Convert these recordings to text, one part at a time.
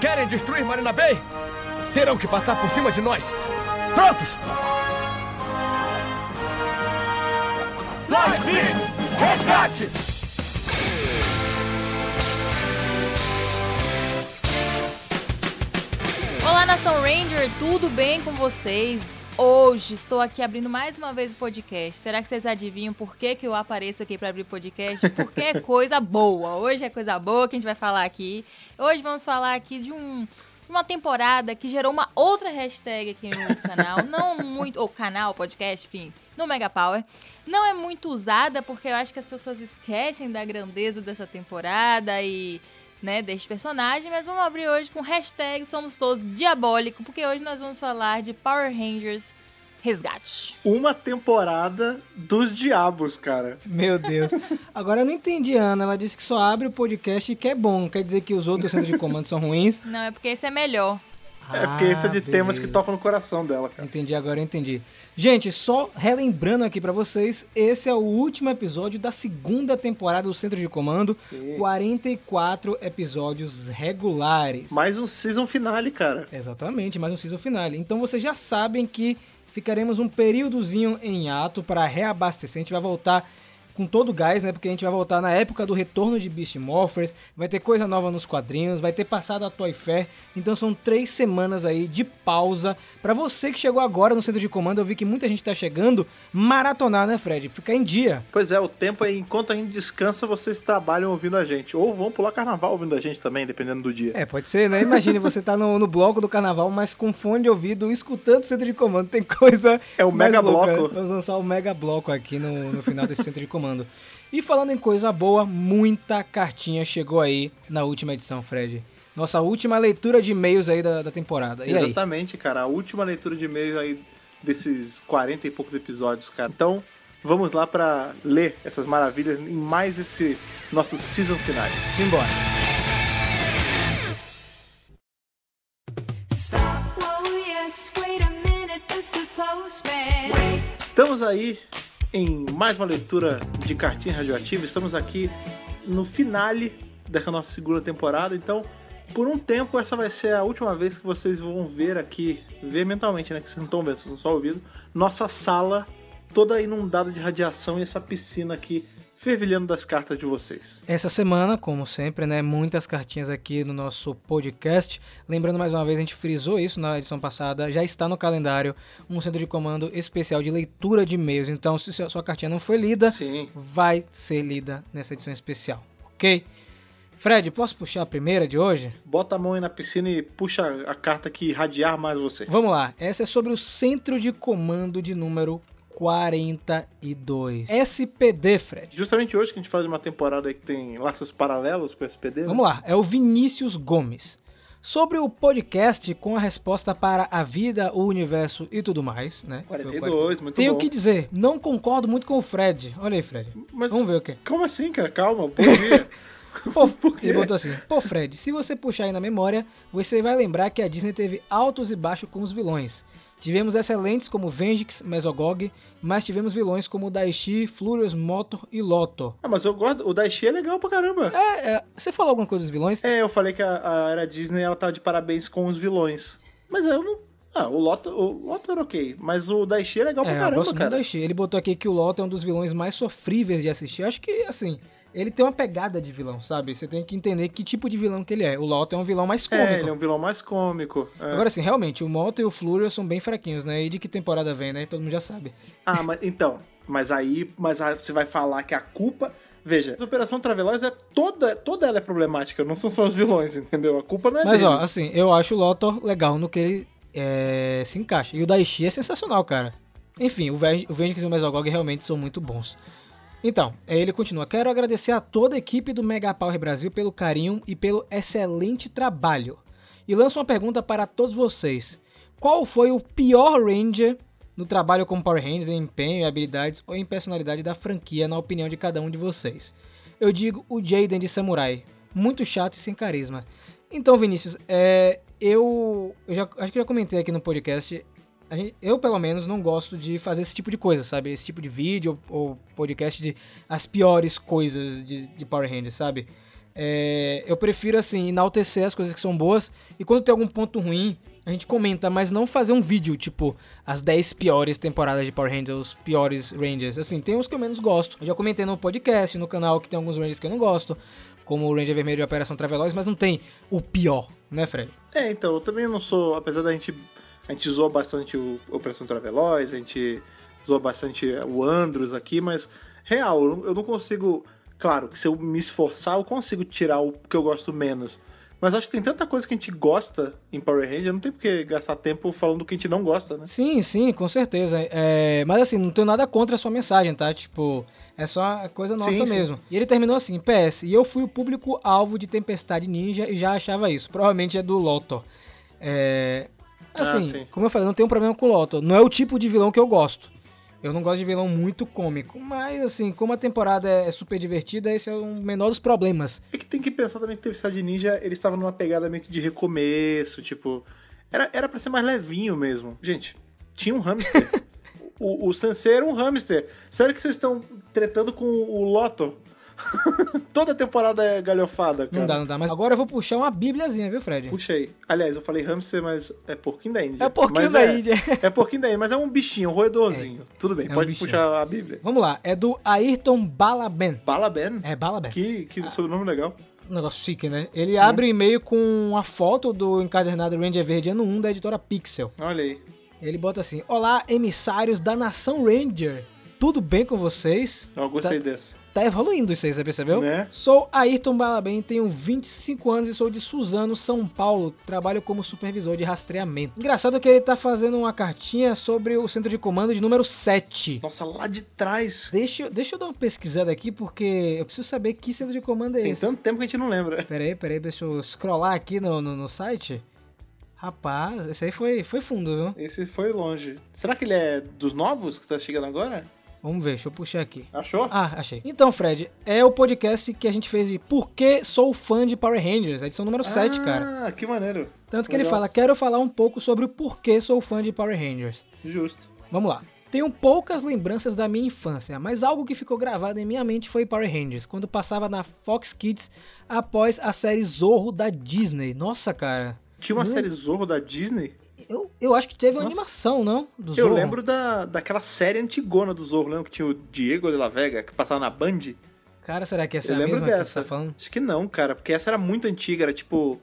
Querem destruir Marina Bay? Terão que passar por cima de nós. Prontos? Lightspeed! Resgate! Olá, Nação Ranger, tudo bem com vocês? Hoje estou aqui abrindo mais uma vez o podcast. Será que vocês adivinham por que, que eu apareço aqui para abrir podcast? Porque é coisa boa. Hoje é coisa boa que a gente vai falar aqui. Hoje vamos falar aqui de um, uma temporada que gerou uma outra hashtag aqui no canal. Não muito. Ou canal, podcast, enfim, no Mega Power. Não é muito usada porque eu acho que as pessoas esquecem da grandeza dessa temporada e né, deste personagem, mas vamos abrir hoje com hashtag Somos Todos Diabólico, porque hoje nós vamos falar de Power Rangers Resgate. Uma temporada dos diabos, cara. Meu Deus. Agora eu não entendi, Ana. Ela disse que só abre o podcast e que é bom. Quer dizer que os outros centros de comando são ruins? Não, é porque esse é melhor. É porque esse é de Ah, temas que beleza. tocam no coração dela, cara. Entendi, agora eu entendi. Gente, só relembrando aqui pra vocês, esse é o último episódio da segunda temporada do Centro de Comando. 44 episódios regulares. Mais um season finale, cara. Exatamente, mais um season finale. Então vocês já sabem que ficaremos um períodozinho em ato para reabastecer. A gente vai voltar com todo o gás, né? Porque a gente vai voltar na época do retorno de Beast Morphers, vai ter coisa nova nos quadrinhos, vai ter passado a Toy Fair. Então são três semanas aí de pausa. Para você que chegou agora no centro de comando, eu vi que muita gente tá chegando, maratonar, né, Fred? Ficar em dia. Pois é, o tempo é enquanto a gente descansa, vocês trabalham ouvindo a gente. Ou vão pular carnaval ouvindo a gente também, dependendo do dia. É, pode ser, né? Imagine você tá no, no bloco do carnaval, mas com fone de ouvido, escutando o centro de comando. Tem coisa. É o mega louca. bloco. Vamos lançar o mega bloco aqui no, no final desse centro de comando. E falando em coisa boa, muita cartinha chegou aí na última edição, Fred. Nossa última leitura de e-mails aí da, da temporada. E aí? Exatamente, cara. A última leitura de e-mail aí desses 40 e poucos episódios, cara. Então, vamos lá pra ler essas maravilhas em mais esse nosso season finale. Simbora. Postman. Estamos aí em mais uma leitura de cartinha radioativa. Estamos aqui no finale dessa nossa segunda temporada. Então, por um tempo, essa vai ser a última vez que vocês vão ver aqui, ver mentalmente, né? Que vocês não estão vendo, vocês estão só ouvindo. Nossa sala toda inundada de radiação e essa piscina aqui fervilhando das cartas de vocês. Essa semana, como sempre, né, muitas cartinhas aqui no nosso podcast. Lembrando mais uma vez, a gente frisou isso na edição passada, já está no calendário um centro de comando especial de leitura de e-mails. Então, se a sua cartinha não foi lida, Sim. vai ser lida nessa edição especial, ok? Fred, posso puxar a primeira de hoje? Bota a mão aí na piscina e puxa a carta que irradiar mais você. Vamos lá, essa é sobre o centro de comando de número 42. SPD, Fred. Justamente hoje que a gente faz uma temporada que tem laços paralelos com o SPD. né? Vamos lá, é o Vinícius Gomes. Sobre o podcast com a resposta para a vida, o universo e tudo mais, né? 42, muito Tenho bom. que dizer, não concordo muito com o Fred. Olha aí, Fred. Mas Vamos ver o que. como assim, cara? Calma. Pô, Por quê? ele botou assim: Pô, Fred, se você puxar aí na memória, você vai lembrar que a Disney teve altos e baixos com os vilões. Tivemos excelentes como Vengix, Mesogog, mas tivemos vilões como Daishi, Flurious, Motor e Loto. ah, mas eu gosto. O Daishi é legal pra caramba. É, é, você falou alguma coisa dos vilões? É, eu falei que a, a era Disney ela tá de parabéns com os vilões. Mas eu não. Ah, o Loto, o Loto era ok. Mas o Daishi é legal pra É, eu caramba, gosto muito do cara. Daishi. Ele botou aqui que o Loto é um dos vilões mais sofríveis de assistir. Eu acho que, assim, ele tem uma pegada de vilão, sabe? Você tem que entender que tipo de vilão que ele é. O Loto é um vilão mais cômico. É, ele é um vilão mais cômico. é. Agora, assim, realmente, o Moto e o Flurious são bem fraquinhos, né? E de que temporada vem, né? Todo mundo já sabe. Ah, mas então. Mas aí. Mas aí você vai falar que a culpa. Veja, a Operação Traveloz é toda, toda ela é problemática, não são só os vilões, entendeu? A culpa não é Mas, ó, deles. assim, eu acho o Loto legal no que ele é, se encaixa. E o Daishi é sensacional, cara. Enfim, o Ven- o Vengix e o Mesogog realmente são muito bons. Então, aí ele continua. Quero agradecer a toda a equipe do Mega Power Brasil pelo carinho e pelo excelente trabalho. E lanço uma pergunta para todos vocês. Qual foi o pior Ranger no trabalho com Power Rangers, em empenho habilidades ou em personalidade da franquia, na opinião de cada um de vocês? Eu digo o Jaden de Samurai. Muito chato e sem carisma. Então, Vinícius, é, eu, eu já, acho que já comentei aqui no podcast. Eu, pelo menos, não gosto de fazer esse tipo de coisa, sabe? Esse tipo de vídeo ou, ou podcast de as piores coisas de, de Power Rangers, sabe? É, eu prefiro, assim, enaltecer as coisas que são boas. E quando tem algum ponto ruim, a gente comenta, mas não fazer um vídeo, tipo, as 10 piores temporadas de Power Rangers, os piores Rangers. Assim, tem uns que eu menos gosto. Eu já comentei no podcast, no canal, que tem alguns Rangers que eu não gosto, como o Ranger Vermelho e a Operação Traveloz, mas não tem o pior, né, Fred? É, então, eu também não sou, apesar da gente. A gente zoou bastante o Operação Traveloz, a gente zoou bastante o Andros aqui, mas real, eu não- consigo. Claro, que se eu me esforçar, eu consigo tirar o que eu gosto menos. Mas acho que tem tanta coisa que a gente gosta em Power Ranger, não tem por que gastar tempo falando do que a gente não gosta, né? Sim, sim, com certeza. É, mas assim, não tenho nada contra a sua mensagem, tá? Tipo, é só coisa nossa Sim, sim. mesmo. E ele terminou assim, PS, e eu fui o público-alvo de Tempestade Ninja e já achava isso. Provavelmente é do Loto. É, assim, sim. como eu falei, não tenho problema com o Loto. Não é o tipo de vilão que eu gosto. Eu não gosto de vilão muito cômico. Mas, assim, como a temporada é super divertida, esse é o menor dos problemas. É que tem que pensar também que Tempestade Ninja, ele estava numa pegada meio que de recomeço, tipo. Era, era pra ser mais levinho mesmo. Gente, tinha um hamster. o, o Sensei era um hamster. Sério que vocês estão tretando com o Loto? Toda temporada é galhofada, cara. Não dá, não dá. Mas agora eu vou puxar uma bíbliazinha, viu, Fred? Puxei. Aliás, eu falei hamster, mas é porquinho da Índia. É porquinho Mas da é, Índia. É porquinho da Índia, mas é um bichinho, um roedorzinho. Tudo bem, É um pode bichinho. puxar a Bíblia. Vamos lá, é do Ayrton Balaben. Balaben. É, Balaben. Que, que sobrenome legal. Um negócio chique, né? Ele abre o e-mail com a foto do encadernado Ranger Verde ano 1 da editora Pixel. Olha aí. Ele bota assim: Olá, emissários da Nação Ranger. Tudo bem com vocês? Eu gostei dessa. Tá evoluindo isso aí, você percebeu? Né? Sou Ayrton Balabem, tenho 25 anos e sou de Suzano, São Paulo. Trabalho como supervisor de rastreamento. Engraçado que ele tá fazendo uma cartinha sobre o centro de comando de número 7. Nossa, lá de trás. Deixa, eu- deixa eu dar uma pesquisada aqui, porque eu preciso saber que centro de comando é Tem esse. tanto tempo que a gente não lembra. Pera aí, pera aí, deixa eu scrollar aqui no, no, no site. Rapaz, esse aí foi, foi fundo, viu? Esse foi longe. Será que ele é dos novos que tá chegando agora? Vamos ver, deixa eu puxar aqui. Achou? Ah, achei. Então, Fred, é o podcast que a gente fez de Por que sou fã de Power Rangers, edição número 7, cara. Ah, que maneiro. Tanto que ele legal. fala, quero falar um pouco sobre o porquê sou fã de Power Rangers. Justo. Vamos lá. Tenho poucas lembranças da minha infância, mas algo que ficou gravado em minha mente foi Power Rangers, quando passava na Fox Kids após a série Zorro da Disney. Nossa, cara. Tinha uma Hum. série Zorro da Disney? Eu, eu acho que teve uma Nossa. animação, não? Do Eu Zorro. lembro da, daquela série antigona do Zorro. Lembra que tinha o Diego de la Vega, que passava na Band? Cara, será que essa Eu é a lembro que dessa. você tá falando? Acho que não, cara, porque essa era muito antiga, era tipo.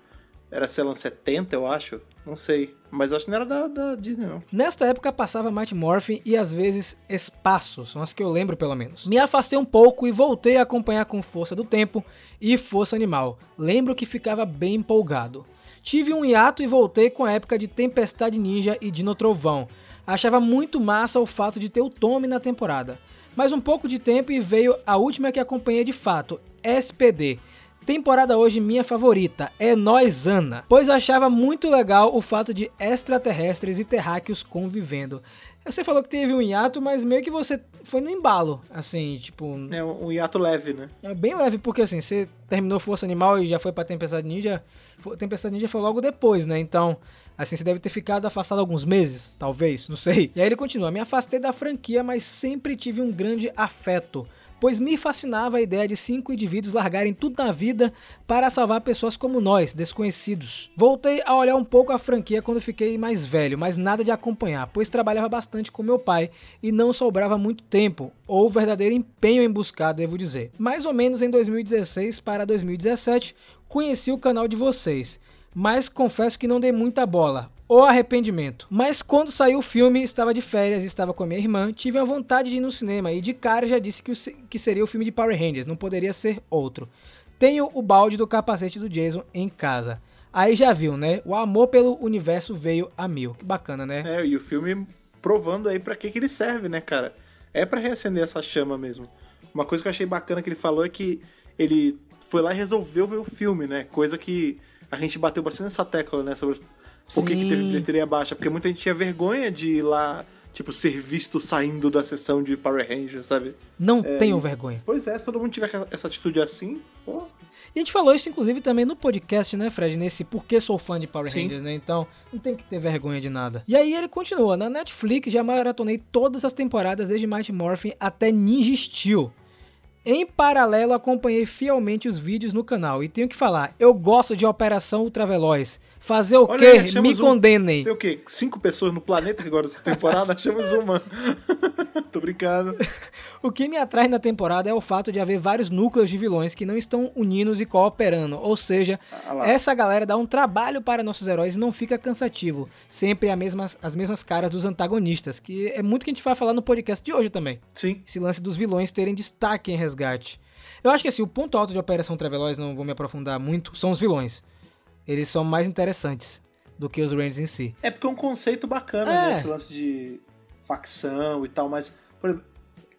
Era, sei lá, uns 70, eu acho. Não sei. Mas acho que não era da, da Disney, não. Nesta época passava Mighty Morphin e às vezes Espaço, são as que eu lembro pelo menos. Me afastei um pouco e voltei a acompanhar com Força do Tempo e Força Animal. Lembro que ficava bem empolgado. Tive um hiato e voltei com a época de Tempestade Ninja e Dino Trovão. Achava muito massa o fato de ter o Tommy na temporada. Mais um pouco de tempo e veio a última que acompanhei de fato, SPD. Temporada hoje minha favorita, é Nós Ana, pois achava muito legal o fato de extraterrestres e terráqueos convivendo. Você falou que teve um hiato, mas meio que você foi no embalo, assim, tipo, É um, hiato leve, né? é bem leve, porque assim, você terminou Força Animal e já foi pra Tempestade Ninja, Tempestade Ninja foi logo depois, né? Então, assim, você deve ter ficado afastado alguns meses, talvez, não sei. E aí ele continua, me afastei da franquia, mas sempre tive um grande afeto, pois me fascinava a ideia de cinco indivíduos largarem tudo na vida para salvar pessoas como nós, desconhecidos. Voltei a olhar um pouco a franquia quando fiquei mais velho, mas nada de acompanhar, pois trabalhava bastante com meu pai e não sobrava muito tempo, ou verdadeiro empenho em buscar, devo dizer. Mais ou menos em 2016 para 2017, conheci o canal de vocês, mas confesso que não dei muita bola. O arrependimento. Mas quando saiu o filme, estava de férias estava com a minha irmã, tive a vontade de ir no cinema e de cara já disse que, o que seria o filme de Power Rangers, não poderia ser outro. Tenho o balde do capacete do Jason em casa. Aí já viu, né? O amor pelo universo veio a mil. Que bacana, né? É, e o filme provando aí pra que, que ele serve, né, cara? É pra reacender essa chama mesmo. Uma coisa que eu achei bacana que ele falou é que ele foi lá e resolveu ver o filme, né? Coisa que a gente bateu bastante nessa tecla, né? Sobre por que, que teve bilheteria baixa. Porque muita gente tinha vergonha de ir lá, tipo, ser visto saindo da sessão de Power Rangers, sabe? Não É, tenham vergonha. Pois é, se todo mundo tiver essa atitude assim, pô, E a gente falou isso, inclusive, também no podcast, né, Fred? Nesse Por que sou fã de Power Sim. Rangers, né? Então, não tem que ter vergonha de nada. E aí ele continua. Na Netflix já maratonei todas as temporadas, desde Mighty Morphin até Ninja Steel. Em paralelo, acompanhei fielmente os vídeos no canal e tenho que falar, eu gosto de Operação Ultraveloz. Fazer o Olha quê? aí, Me um. condenem. Tem o quê? Cinco pessoas no planeta que agora dessa temporada? Achamos uma. Tô brincando. O que me atrai na temporada é o fato de haver vários núcleos de vilões que não estão unidos e cooperando, ou seja, Ah essa galera dá um trabalho para nossos heróis e não fica cansativo. Sempre a mesmas- as mesmas caras dos antagonistas, que é muito que a gente vai falar no podcast de hoje também. Sim. Esse lance dos vilões terem destaque em resgate. Eu acho que assim, o ponto alto de Operação Traveloz, não vou me aprofundar muito, são os vilões. Eles são mais interessantes do que os Rangers em si. É porque é um conceito bacana, É. né? Esse lance de facção e tal, mas. por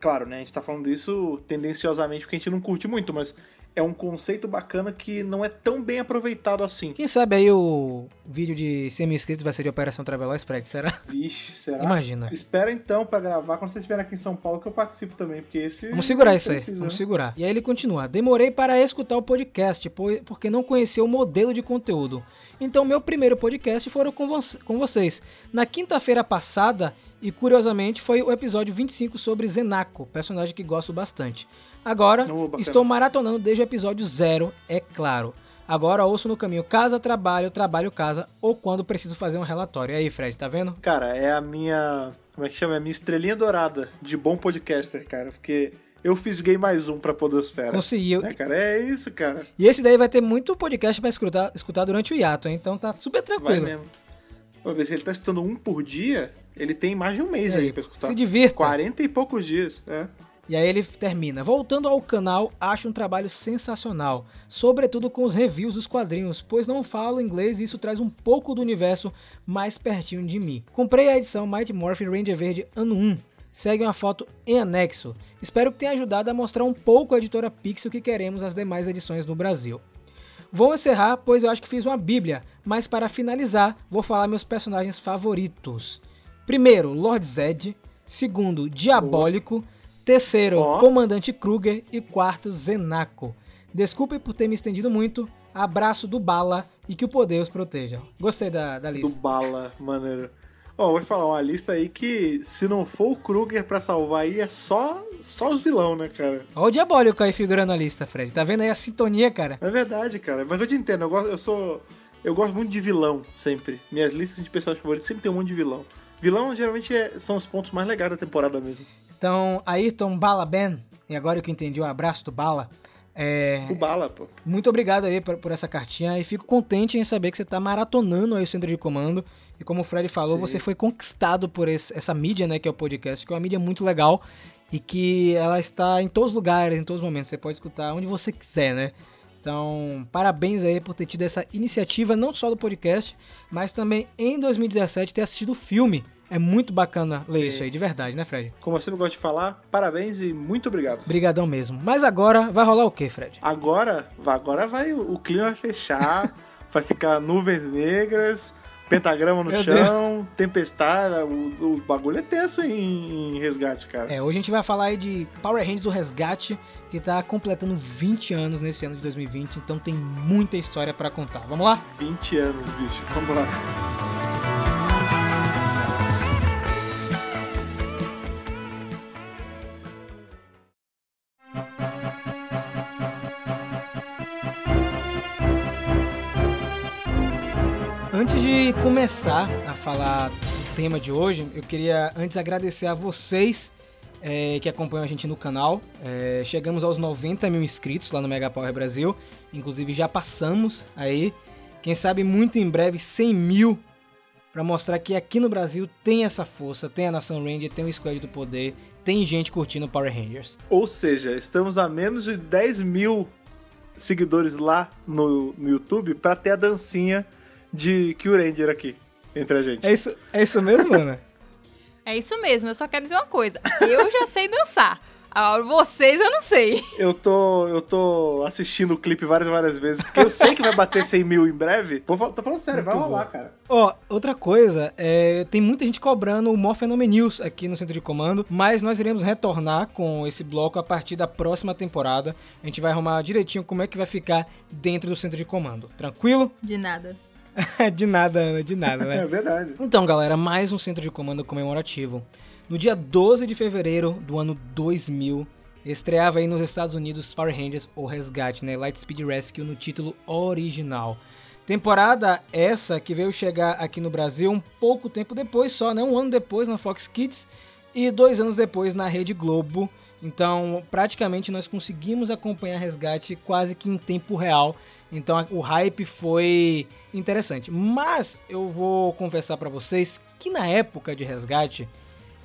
claro, né? A gente tá falando isso tendenciosamente porque a gente não curte muito, mas é um conceito bacana que não é tão bem aproveitado assim. Quem sabe aí o vídeo de 100 mil inscritos vai ser de Operação Traveloz, Fred? Será? Vixe, será? Imagina. Espera então pra gravar quando você estiver aqui em São Paulo que eu participo também, porque esse. Vamos segurar isso aí, precisa, vamos né? segurar. E aí ele continua. Demorei para escutar o podcast, po- porque não conhecia o modelo de conteúdo. Então meu primeiro podcast foram com, vo- com vocês. Na quinta-feira passada, e curiosamente foi o episódio 25 sobre Zenako, personagem que gosto bastante. Agora, Oh, estou maratonando desde o episódio zero, é claro. Agora ouço no caminho casa, trabalho, trabalho, casa, ou quando preciso fazer um relatório. E aí, Fred, tá vendo? Cara, é a minha. Como é que chama? É a minha estrelinha dourada de bom podcaster, cara. Porque eu fisguei mais um pra Podosfera. Conseguiu. É, cara, é isso, cara. E esse daí vai ter muito podcast pra escutar, escutar durante o hiato, hein? então tá super Vai tranquilo. mesmo. Vou ver se ele tá escutando um por dia, ele tem mais de um mês aí, aí, pra escutar. se divirta. 40 e poucos dias, é. E aí ele termina. Voltando ao canal, acho um trabalho sensacional, sobretudo com os reviews dos quadrinhos, pois não falo inglês e isso traz um pouco do universo mais pertinho de mim. Comprei a edição Mighty Morphin Ranger Verde ano 1. Segue uma foto em anexo. Espero que tenha ajudado a mostrar um pouco a editora Pixel que queremos as demais edições no Brasil. Vou encerrar, pois eu acho que fiz uma bíblia, mas para finalizar, vou falar meus personagens favoritos. Primeiro, Lord Zed. Segundo, Diabólico. Terceiro, Ó. Comandante Kruger. E quarto, Zenako. Desculpe por ter me estendido muito. Abraço do Bala e que o poder os proteja. Gostei da, da Do lista. bala, maneiro. Ó, vou falar uma lista aí que, se não for o Kruger pra salvar aí, é só, só os vilão, né, cara? Olha o Diabólico aí figurando na lista, Fred. Tá vendo aí a sintonia, cara? É verdade, cara. Mas eu te entendo, eu, gosto, eu sou. Eu gosto muito de vilão, sempre. Minhas listas de personagens favoritos sempre tem um monte de vilão. Vilão geralmente é- são os pontos mais legais da temporada mesmo. Então, Ayrton Bala Ben, e agora que eu entendi o abraço do Bala, é, O bala, pô. muito obrigado aí por, por essa cartinha e fico contente em saber que você tá maratonando aí o centro de comando. E como o Fred falou, Sim. você foi conquistado por esse- essa mídia, né, que é o podcast, que é uma mídia muito legal e que ela está em todos os lugares, em todos os momentos. Você pode escutar onde você quiser, né? Então, parabéns aí por ter tido essa iniciativa, não só do podcast, mas também em 2017 ter assistido o filme. É muito bacana ler Sim. isso aí, de verdade, né, Fred? Como eu sempre gosto de falar, parabéns e muito obrigado. Brigadão mesmo. Mas agora vai rolar o quê, Fred? Agora, agora vai, o clima vai fechar, vai ficar nuvens negras, pentagrama no Meu chão, tempestade, o, o bagulho é tenso em, em resgate, cara. É, hoje a gente vai falar aí de Power Rangers do Resgate, que tá completando 20 anos nesse ano de 2020, então tem muita história pra contar. Vamos lá? 20 anos, bicho. Vamos lá. Antes de começar a falar do tema de hoje, eu queria antes agradecer a vocês é, que acompanham a gente no canal. É, chegamos aos 90 mil inscritos lá no Mega Power Brasil, inclusive já passamos aí. Quem sabe muito em breve 100 mil para mostrar que aqui no Brasil tem essa força, tem a Nação Ranger, tem o Squad do Poder, tem gente curtindo Power Rangers. Ou seja, estamos a menos de 10 mil seguidores lá no, no YouTube pra ter a dancinha de Kill Ranger aqui entre a gente. É isso, é isso mesmo, Ana? É isso mesmo, eu só quero dizer uma coisa. Eu já sei dançar. Agora, vocês eu não sei. Eu tô, eu tô assistindo o clipe várias várias vezes, porque eu sei que vai bater 100 mil em breve. Vou tô falando sério, vai Muito rolar, bom. cara. Ó, outra coisa, é, tem muita gente cobrando o Morphenom News aqui no centro de comando, mas nós iremos retornar com esse bloco a partir da próxima temporada. A gente vai arrumar direitinho como é que vai ficar dentro do centro de comando. Tranquilo? De nada. de nada, Ana, de nada, É né? verdade. Então, galera, mais um centro de comando comemorativo. No dia 12 de fevereiro do ano 2000, estreava aí nos Estados Unidos Power Rangers ou Resgate, né? Lightspeed Rescue no título original. Temporada essa que veio chegar aqui no Brasil um pouco tempo depois só, né? Um ano depois na Fox Kids e dois anos depois na Rede Globo. Então, praticamente nós conseguimos acompanhar Resgate quase que em tempo real. Então, o hype foi interessante. Mas eu vou confessar pra vocês que na época de Resgate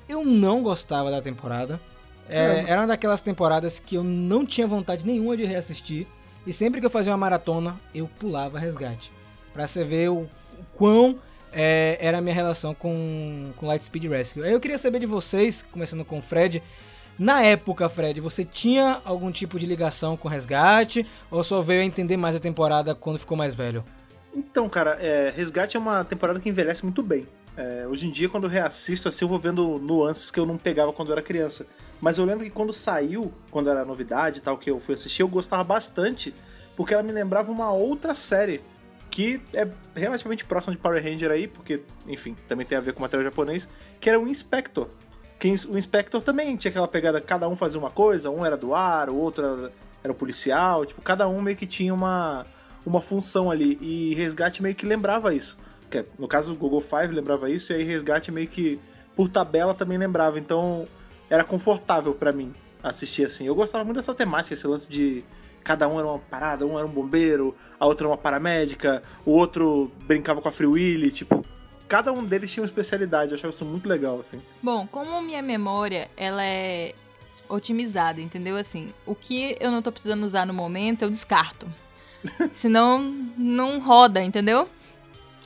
eu não gostava da temporada. É, era uma daquelas temporadas que eu não tinha vontade nenhuma de reassistir. E sempre que eu fazia uma maratona, eu pulava Resgate. Pra você ver o, o quão é, era a minha relação com, com Lightspeed Rescue. Aí eu queria saber de vocês, começando com o Fred. Na época, Fred, você tinha algum tipo de ligação com Resgate? Ou só veio a entender mais a temporada quando ficou mais velho? Então, cara, é, Resgate é uma temporada que envelhece muito bem. É, hoje em dia, quando eu reassisto, assim, eu vou vendo nuances que eu não pegava quando eu era criança. Mas eu lembro que quando saiu, quando era novidade e tal, que eu fui assistir, eu gostava bastante, porque ela me lembrava uma outra série que é relativamente próxima de Power Ranger aí, porque, enfim, também tem a ver com material japonês, que era o Inspector. O Inspector também tinha aquela pegada, cada um fazia uma coisa, um era do ar, o outro era, era o policial, tipo, cada um meio que tinha uma, uma função ali. E Resgate meio que lembrava isso. Que, é, no caso, o Google Five lembrava isso, e aí Resgate meio que, por tabela, também lembrava. Então, era confortável pra mim assistir assim. Eu gostava muito dessa temática, esse lance de cada um era uma parada, um era um bombeiro, a outra era uma paramédica, o outro brincava com a Free Willy, tipo, cada um deles tinha uma especialidade, eu achava isso muito legal, assim. Bom, como minha memória, ela é otimizada, entendeu? Assim, o que eu não tô precisando usar no momento, eu descarto. Senão, não roda, entendeu?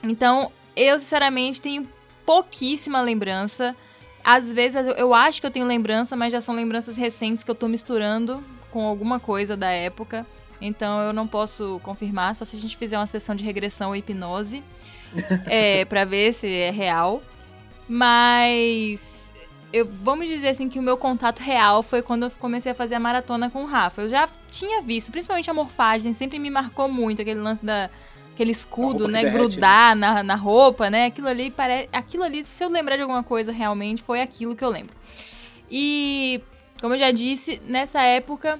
Então, eu sinceramente tenho pouquíssima lembrança. Às vezes eu- acho que eu tenho lembrança, mas já são lembranças recentes que eu tô misturando com alguma coisa da época. Então eu não posso confirmar, só se a gente fizer uma sessão de regressão ou hipnose. é, pra ver se é real. Mas eu, vamos dizer assim que o meu contato real foi quando eu comecei a fazer a maratona com o Rafa. Eu já tinha visto, principalmente a morfagem, sempre me marcou muito aquele lance da aquele escudo, né, derrete, grudar na, na roupa, né? Aquilo ali parece, aquilo ali, se eu lembrar de alguma coisa realmente, foi aquilo que eu lembro. E como eu já disse, nessa época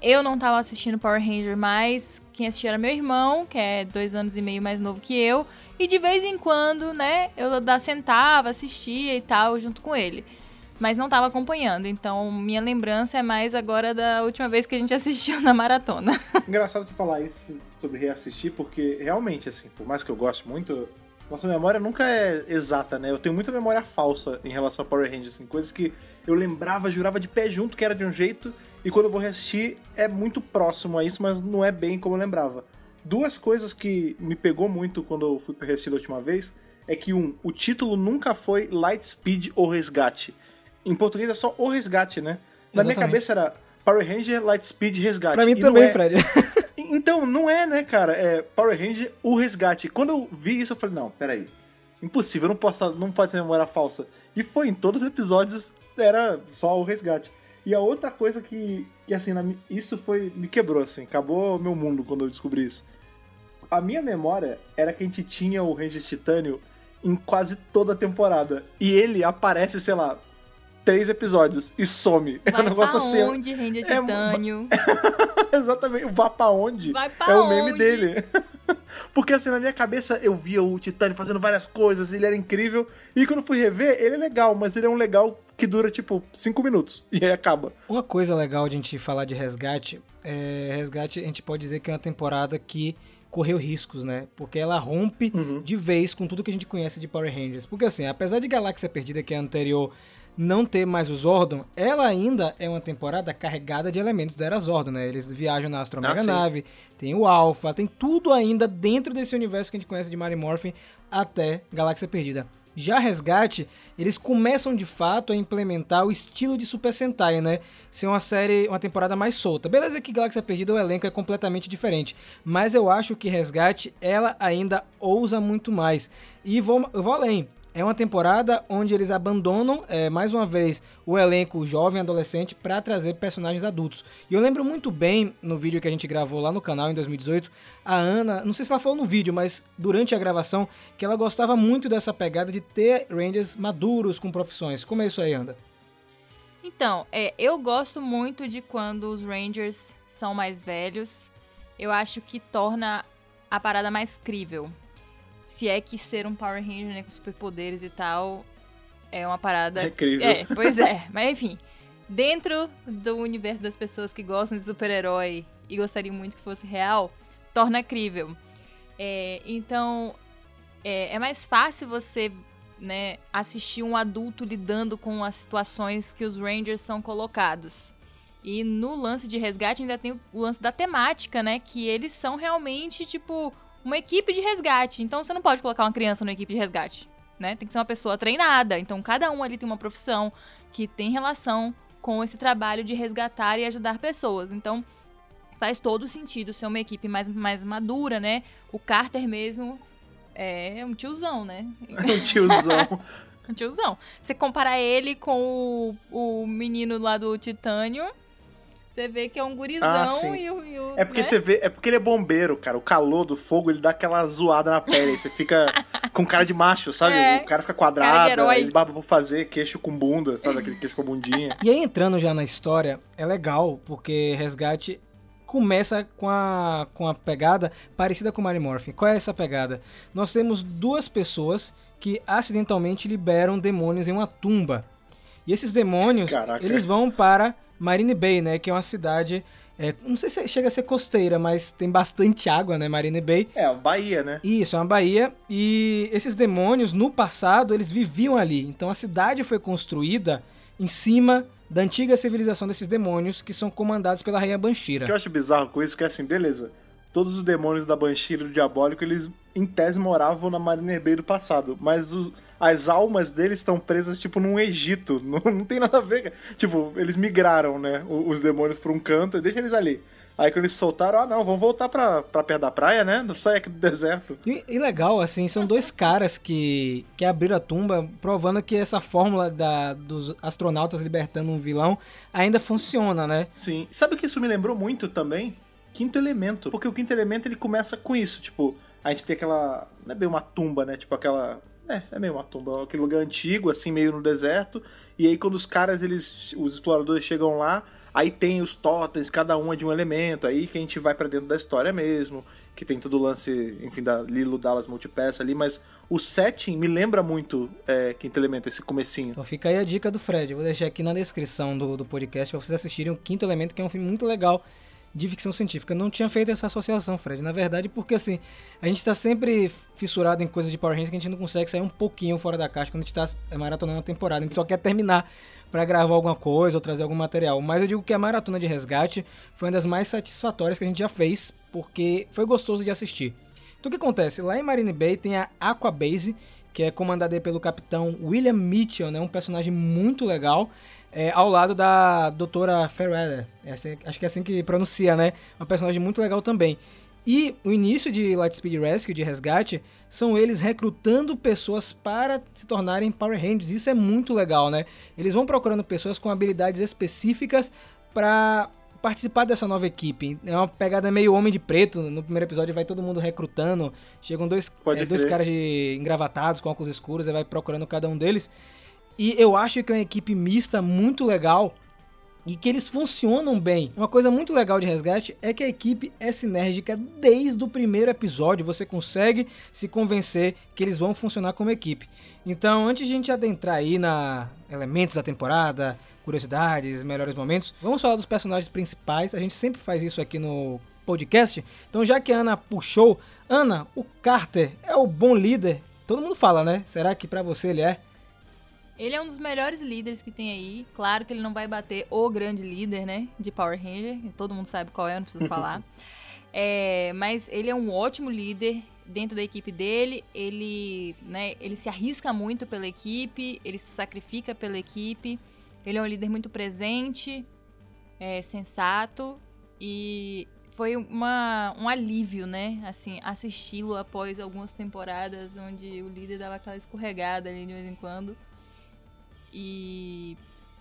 eu não tava assistindo Power Ranger mais. Quem assistia era meu irmão, que é dois anos e meio mais novo que eu. E de vez em quando, né, eu sentava, assistia e tal, junto com ele. Mas não tava acompanhando. Então, minha lembrança é mais agora da última vez que a gente assistiu na maratona. Engraçado você falar isso sobre reassistir, porque realmente, assim, por mais que eu goste muito, nossa memória nunca é exata, né? Eu tenho muita memória falsa em relação a Power Rangers, assim, coisas que eu lembrava, jurava de pé junto que era de um jeito, e quando eu vou reassistir é muito próximo a isso, mas não é bem como eu lembrava. Duas coisas que me pegou muito quando eu fui reassistir da última vez é que, um, o título nunca foi Lightspeed ou Resgate. Em português é só O Resgate, né? Na minha cabeça era Power Ranger Lightspeed Resgate. Pra mim E também, é. Fred. Então, não é, né, cara? É Power Ranger, o resgate. Quando eu vi isso, eu falei, não, peraí. Impossível, não, posso, não pode ser memória falsa. E foi, em todos os episódios era só o resgate. E a outra coisa que, que assim, na isso foi. me quebrou, assim, acabou meu mundo quando eu descobri isso. A minha memória era que a gente tinha o Ranger Titânio em quase toda a temporada. E ele aparece, sei lá, três episódios e some. É Vai um negócio pra assim. onde, Ranger é- Titânio? Exatamente, o vá pra onde Vai pra é o meme onde? dele. Porque assim, na minha cabeça eu via o Titânio fazendo várias coisas, ele era incrível. E quando eu fui rever, ele é legal, mas ele é um legal que dura tipo 5 minutos e aí acaba. Uma coisa legal de a gente falar de Resgate, é, Resgate a gente pode dizer que é uma temporada que correu riscos, né? Porque ela rompe Uhum. de vez com tudo que a gente conhece de Power Rangers. Porque assim, apesar de Galáxia Perdida, que é a anterior, não ter mais o Zordon, ela ainda é uma temporada carregada de elementos da Era Zordon, né? Eles viajam na Astro Ah, Mega sim. Nave, tem o Alpha, tem tudo ainda dentro desse universo que a gente conhece de Mary Morphin até Galáxia Perdida. Já Resgate, eles começam de fato a implementar o estilo de Super Sentai, né? Ser uma série, uma temporada mais solta. Beleza que Galáxia Perdida o elenco é completamente diferente, mas eu acho que Resgate ela ainda ousa muito mais. E vou, eu vou além. É uma temporada onde eles abandonam, é, mais uma vez, o elenco jovem adolescente para trazer personagens adultos. E eu lembro muito bem, no vídeo que a gente gravou lá no canal em 2018, a Ana, não sei se ela falou no vídeo, mas durante a gravação, que ela gostava muito dessa pegada de ter Rangers maduros com profissões. Como é isso aí, Anda? Então, é, eu gosto muito de quando os Rangers são mais velhos. Eu acho que torna a parada mais crível. Se é que ser um Power Ranger né, com superpoderes e tal é uma parada. É incrível. É, pois é. Mas enfim, dentro do universo das pessoas que gostam de super-herói e gostariam muito que fosse real, torna crível. É, então, é, é mais fácil você né, assistir um adulto lidando com as situações que os Rangers são colocados. E no lance de resgate ainda tem o lance da temática, né? Que eles são realmente, tipo, uma equipe de resgate. Então você não pode colocar uma criança numa equipe de resgate, né? Tem que ser uma pessoa treinada. Então cada um ali tem uma profissão que tem relação com esse trabalho de resgatar e ajudar pessoas. Então faz todo sentido ser uma equipe mais, mais madura, né? O Carter mesmo é um tiozão, né? Um tiozão. Um tiozão. Você comparar ele com o, o menino lá do Titânio, você vê que é um gurizão Ah, sim. e o. e o- É porque né? você vê, é porque ele é bombeiro, cara. O calor do fogo, ele dá aquela zoada na pele. Aí você fica com cara de macho, sabe? É. O cara fica Cara quadrado, herói. ele baba por fazer, queixo com bunda, sabe? Aquele queixo com bundinha. E aí, entrando já na história, é legal, porque Resgate começa com a, com a pegada parecida com Mary Morphin. Qual é essa pegada? Nós temos duas pessoas que acidentalmente liberam demônios em uma tumba. E esses demônios, Caraca. eles vão para Marine Bay, né? Que é uma cidade, é, não sei se chega a ser costeira, mas tem bastante água, né? Marine Bay. É, a Bahia, né? Isso, é uma baía. E esses demônios, no passado, eles viviam ali. Então a cidade foi construída em cima da antiga civilização desses demônios que são comandados pela rainha O que eu Banshira. acho bizarro com isso é que, assim, beleza. Todos os demônios da Banshira do Diabólico, eles, em tese, moravam na Mariner Bay do passado. Mas os- as almas deles estão presas, tipo, num Egito. Não, não tem nada a ver. Tipo, eles migraram, né? o- Os demônios pra um canto e deixa eles ali. Aí quando eles soltaram, ah, não, vamos voltar pra, pra perto da praia, né? Não sai aqui do deserto. E, e legal, assim, são dois caras que, que abriram a tumba, provando que essa fórmula da, dos astronautas libertando um vilão ainda funciona, né? Sim. Sabe o que isso me lembrou muito também? Quinto Elemento. Porque o Quinto Elemento ele começa com isso, tipo, a gente tem aquela. Não é bem uma tumba, né? Tipo aquela. É, é meio uma tumba, aquele lugar antigo, assim, meio no deserto. E aí quando os caras, eles. Os exploradores chegam lá, aí tem os totens, cada um é de um elemento, aí que a gente vai pra dentro da história mesmo. Que tem todo o lance, enfim, da Lilo Dallas multipeça ali, mas o setting me lembra muito é, Quinto Elemento, esse comecinho. Então fica aí a dica do Fred. Vou deixar aqui na descrição do, do podcast pra vocês assistirem o Quinto Elemento, que é um filme muito legal de ficção científica. Eu não tinha feito essa associação, Fred. Na verdade, porque assim, a gente tá sempre fissurado em coisas de Power Rangers que a gente não consegue sair um pouquinho fora da caixa quando a gente tá maratonando uma temporada. A gente só quer terminar pra gravar alguma coisa ou trazer algum material. Mas eu digo que a maratona de resgate foi uma das mais satisfatórias que a gente já fez, porque foi gostoso de assistir. Então o que acontece? Lá em Marine Bay tem a Aqua Base, que é comandada pelo capitão William Mitchell, né? Um personagem muito legal. É, ao lado da doutora Ferreira. Essa- acho que é assim que pronuncia, né? Uma personagem muito legal também. E o início de Lightspeed Rescue, de resgate, são eles recrutando pessoas para se tornarem Power Rangers. Isso é muito legal, né? Eles vão procurando pessoas com habilidades específicas para participar dessa nova equipe. É uma pegada meio Homem de Preto. No primeiro episódio vai todo mundo recrutando. Chegam dois, é, dois caras de engravatados com óculos escuros e vai procurando cada um deles. E eu acho que é uma equipe mista muito legal e que eles funcionam bem. Uma coisa muito legal de resgate é que a equipe é sinérgica desde o primeiro episódio. Você consegue se convencer que eles vão funcionar como equipe. Então, antes de a gente adentrar aí na elementos da temporada, curiosidades, melhores momentos, vamos falar dos personagens principais. A gente sempre faz isso aqui no podcast. Então, já que a Ana puxou, Ana, o Carter é o bom líder. Todo mundo fala, né? Será que pra você ele é? Ele é um dos melhores líderes que tem aí. Claro que ele não vai bater o grande líder, né? De Power Ranger. Todo mundo sabe qual é, não preciso falar. É, mas ele é um ótimo líder dentro da equipe dele. Ele, né, ele se arrisca muito pela equipe, ele se sacrifica pela equipe. Ele é um líder muito presente, é, sensato e foi uma, um alívio, né? Assim, assisti-lo após algumas temporadas onde o líder dava aquela escorregada ali de vez em quando. E.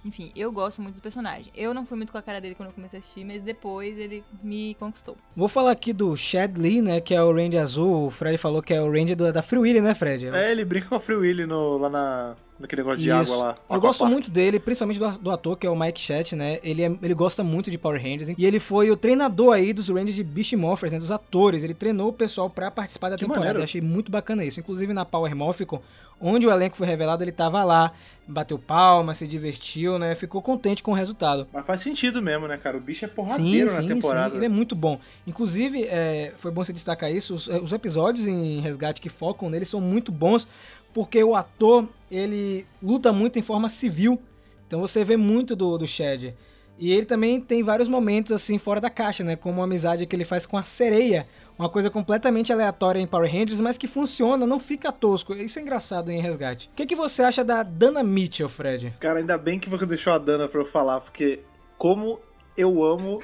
Enfim, eu gosto muito do personagem. Eu não fui muito com a cara dele quando eu comecei a assistir, mas depois ele me conquistou. Vou falar aqui do Chad Lee, né? Que é o Ranger azul. O Fred falou que é o Ranger do- da Free Willy, né, Fred? É, ele brinca com a Free Willy no, lá na, naquele negócio de Isso. água lá. Eu gosto Aquapark. muito dele, principalmente do, do ator, que é o Mike Chat, né? Ele, é- ele gosta muito de Power Rangers. E ele foi o treinador aí dos Rangers de Beast Morphers, né? Dos atores. Ele treinou o pessoal pra participar da Que temporada. achei muito bacana isso. Inclusive na Power Morphicon, onde o elenco foi revelado, ele tava lá. Bateu palma, se divertiu, né? Ficou contente com o resultado. Mas faz sentido mesmo, né, cara? O bicho é Sim, porradeiro sim, na temporada. sim. Ele é muito bom. Inclusive, é, foi bom você destacar isso. Os, os episódios em Resgate que focam nele são muito bons, porque o ator, ele luta muito em forma civil. Então você vê muito do, do Shed. E ele também tem vários momentos assim fora da caixa, né? Como a amizade que ele faz com a sereia. Uma coisa completamente aleatória em Power Rangers, mas que funciona, não fica tosco. Isso é engraçado em Resgate. O que, que você acha da Dana Mitchell, Fred? Cara, ainda bem que você deixou a Dana pra eu falar, porque como eu amo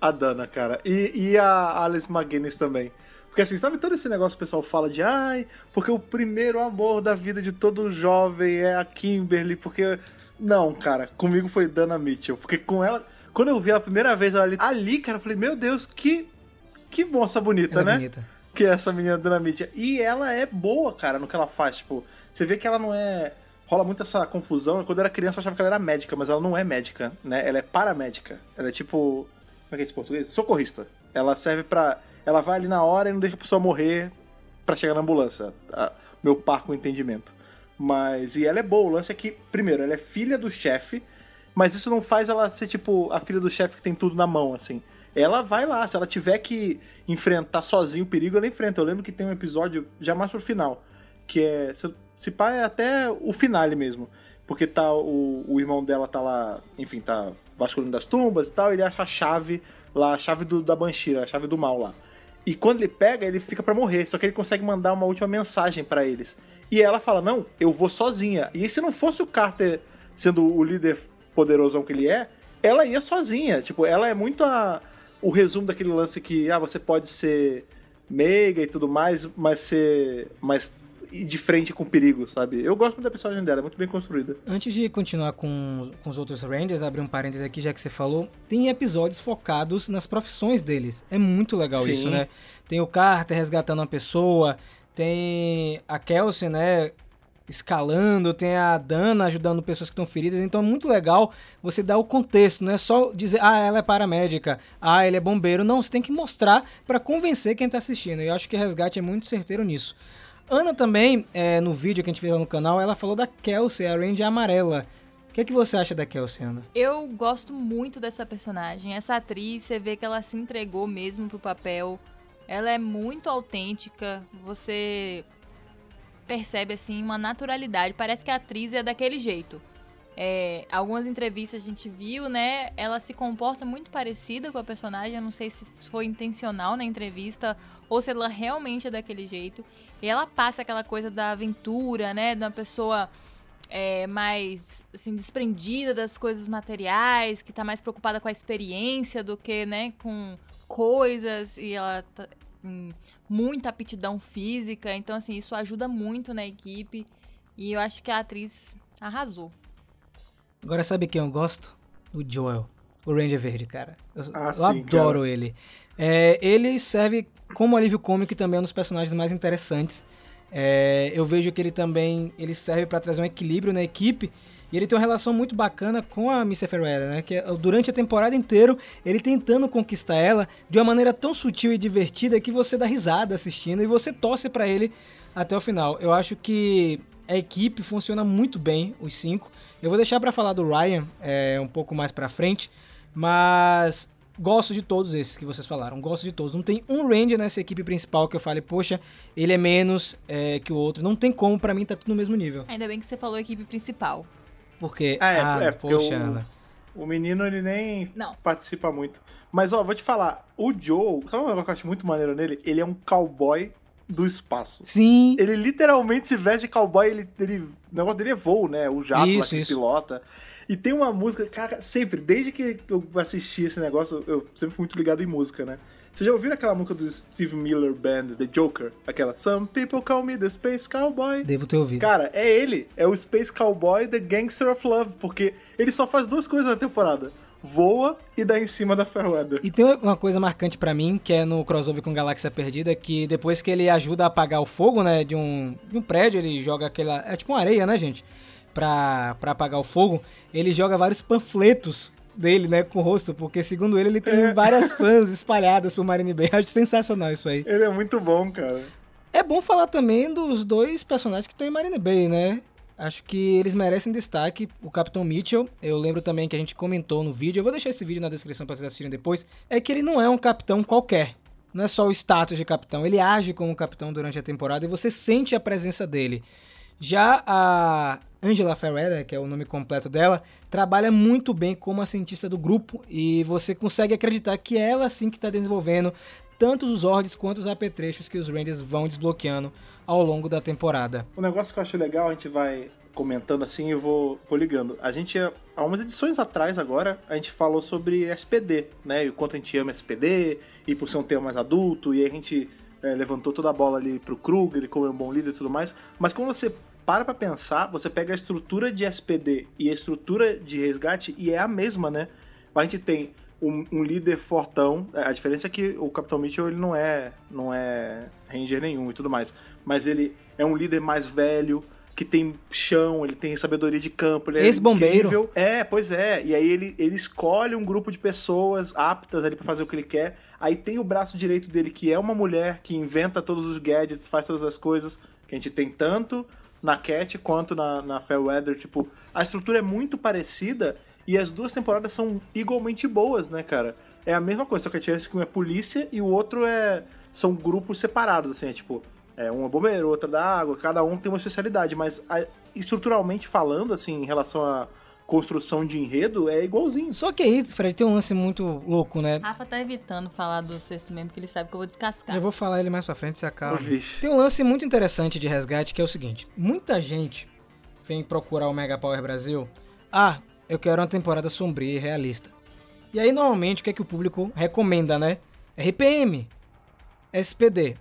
a Dana, cara. E, e a Alice McGuinness também. Porque assim, sabe todo esse negócio que o pessoal fala de ai, porque o primeiro amor da vida de todo jovem é a Kimberly, porque. Não, cara, comigo foi Dana Mitchell. Porque com ela. Quando eu vi ela a primeira vez ela ali, ali, cara, eu falei, meu Deus, que. Que moça bonita, Ela é né? bonita. que é essa menina Dana Mitchell. E ela é boa, cara, no que ela faz. Tipo, você vê que ela não é. Rola muito essa confusão. Quando eu era criança, eu achava que ela era médica, mas ela não é médica, né? Ela é paramédica. Ela é tipo. Como é que é esse português? Socorrista. Ela serve pra. Ela vai ali na hora e não deixa a pessoa morrer pra chegar na ambulância. Meu par com entendimento. Mas. E ela é boa. O lance é que, primeiro, ela é filha do chefe, mas isso não faz ela ser, tipo, a filha do chefe que tem tudo na mão, assim. Ela vai lá, se ela tiver que enfrentar sozinho o perigo, ela enfrenta. Eu lembro que tem um episódio já mais pro final, que é. Se, se pá, é até o finale mesmo. Porque tá o, o irmão dela tá lá, enfim, tá vasculhando das tumbas e tal, ele acha a chave lá, a chave do, da Banshira, a chave do mal lá. E quando ele pega, ele fica pra morrer, só que ele consegue mandar uma última mensagem pra eles. E ela fala: "Não, eu vou sozinha". E se não fosse o Carter sendo o líder poderosão que ele é, ela ia sozinha. Tipo, ela é muito a o resumo daquele lance que ah, você pode ser meiga e tudo mais, mas ser mas ir de frente com perigo, sabe? Eu gosto muito da personagem dela, é muito bem construída. Antes de continuar com, com os outros Rangers, abrir um parênteses aqui, já que você falou, tem episódios focados nas profissões deles. É muito legal Sim. isso, né? Tem o Carter resgatando uma pessoa, tem a Kelsey, né? Escalando, tem a Dana ajudando pessoas que estão feridas, então é muito legal você dar o contexto, não é só dizer, ah, ela é paramédica, ah, ele é bombeiro. Não, você tem que mostrar pra convencer quem tá assistindo. E eu acho que Resgate é muito certeiro nisso. Ana também, é, no vídeo que a gente fez lá no canal, ela falou da Kelsey, a Ranger amarela. O que, é que você acha da Kelsey, Ana? Eu gosto muito dessa personagem. Essa atriz, você vê que ela se entregou mesmo pro papel. Ela é muito autêntica. Você percebe assim uma naturalidade. Parece que a atriz é daquele jeito. É, algumas entrevistas a gente viu, né? Ela se comporta muito parecida com a personagem. Eu não sei se foi intencional na entrevista ou se ela realmente é daquele jeito. E ela passa aquela coisa da aventura, né? De uma pessoa é, mais assim, desprendida das coisas materiais, que tá mais preocupada com a experiência do que, né, com coisas. E ela tá em muita aptidão física. Então, assim, isso ajuda muito na equipe. E eu acho que a atriz arrasou. Agora sabe quem eu gosto? O Joel, o Ranger Verde, cara. Eu, Ah, eu sim, adoro ele. É, ele serve como alívio cômico e também é um dos personagens mais interessantes. É, eu vejo que ele também ele serve para trazer um equilíbrio na equipe. E ele tem uma relação muito bacana com a Missa Ferreira, né? Que é, durante a temporada inteira ele tentando conquistar ela de uma maneira tão sutil e divertida que você dá risada assistindo e você torce para ele até o final. Eu acho que a equipe funciona muito bem, os cinco. Eu vou deixar para falar do Ryan é, um pouco mais pra frente, mas gosto de todos esses que vocês falaram, gosto de todos. Não tem um Ranger nessa equipe principal que eu fale, poxa, ele é menos é, que o outro. Não tem como, pra mim tá tudo no mesmo nível. Ainda bem que você falou equipe principal. Porque, Ah, é, ah, é, porque poxa, o- Ana. O menino, ele nem Não. participa muito. Mas, ó, vou te falar, o Joe, sabe um negócio que eu acho muito maneiro nele? Ele é um cowboy do espaço. Sim, Ele literalmente se veste de cowboy, ele, ele, o negócio dele é voo, né? O jato lá Isso, que ele isso. pilota. E tem uma música, cara, sempre, desde que eu assisti esse negócio, eu sempre fui muito ligado em música, né? Vocês já ouviram aquela música do Steve Miller Band, The Joker? Aquela Some People Call Me The Space Cowboy. devo ter ouvido. Cara, é ele, é o Space Cowboy The Gangster of Love, porque ele só faz duas coisas na temporada: voa e dá em cima da Fairweather. E tem uma coisa marcante pra mim, que é no crossover com Galáxia Perdida, que depois que ele ajuda a apagar o fogo, né, de um, de um prédio, ele joga aquela... É tipo uma areia, né, gente? pra, pra apagar o fogo, ele joga vários panfletos dele, né, com o rosto, porque segundo ele, ele tem É. várias fãs espalhadas pro Marine Bay. Acho sensacional isso aí. Ele é muito bom, cara. É bom falar também dos dois personagens que estão em Marine Bay, né? Acho que eles merecem destaque. O Capitão Mitchell, eu lembro também que a gente comentou no vídeo, eu vou deixar esse vídeo na descrição para vocês assistirem depois, é que ele não é um capitão qualquer. Não é só o status de capitão, ele age como capitão durante a temporada e você sente a presença dele. Já a Angela Ferreira, que é o nome completo dela, trabalha muito bem como a cientista do grupo e você consegue acreditar que é ela sim que está desenvolvendo tanto os ordens quanto os apetrechos que os Rangers vão desbloqueando ao longo da temporada. O negócio que eu acho legal, a gente vai comentando assim eu vou, vou ligando. A gente, há umas edições atrás agora, a gente falou sobre SPD, né? E o quanto a gente ama SPD, e por ser um tema mais adulto, e a gente é, levantou toda a bola ali pro Kruger, como é um bom líder e tudo mais. Mas quando você para pra pensar, você pega a estrutura de SPD e a estrutura de resgate e é a mesma, né? A gente tem um, um líder fortão. A diferença é que o Capitão Mitchell ele não é, não é ranger nenhum e tudo mais. Mas ele é um líder mais velho, que tem chão, ele tem sabedoria de campo. Ele é Ex-bombeiro. incrível. É, pois é. E aí ele, ele escolhe um grupo de pessoas aptas ali pra fazer o que ele quer. Aí tem o braço direito dele, que é uma mulher que inventa todos os gadgets, faz todas as coisas. Que a gente tem tanto na Cat quanto na, na Fairweather. Tipo, a estrutura é muito parecida e as duas temporadas são igualmente boas, né, cara? É a mesma coisa, só que a diferença é que um é polícia e o outro é. São grupos separados, assim, é tipo. É, um é bombeiro, outro é da água, cada um tem uma especialidade, mas a- estruturalmente falando, assim, em relação à construção de enredo, é igualzinho. Só que aí, Fred, tem um lance muito louco, né? Rafa tá evitando falar do sexto membro, porque ele sabe que eu vou descascar. Eu vou falar ele mais pra frente, se acalma. Vixe. Tem um lance muito interessante de resgate que é o seguinte: muita gente vem procurar o Mega Power Brasil. Ah, eu quero uma temporada sombria e realista. E aí, normalmente, o que é que o público recomenda, né? RPM, SPD.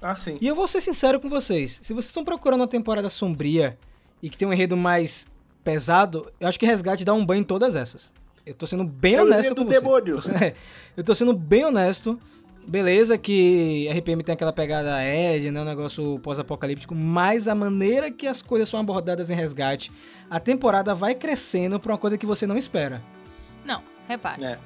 Ah, sim. E eu vou ser sincero com vocês: se vocês estão procurando uma temporada sombria e que tem um enredo mais pesado, eu acho que Resgate dá um banho em todas essas. Eu tô sendo bem É honesto com do você. demônio. Tô sendo- é, eu tô sendo bem honesto. Beleza que RPM tem aquela pegada Ed, né, um negócio pós-apocalíptico, mas a maneira que as coisas são abordadas em Resgate, a temporada vai crescendo pra uma coisa que você não espera. Não, repare. É.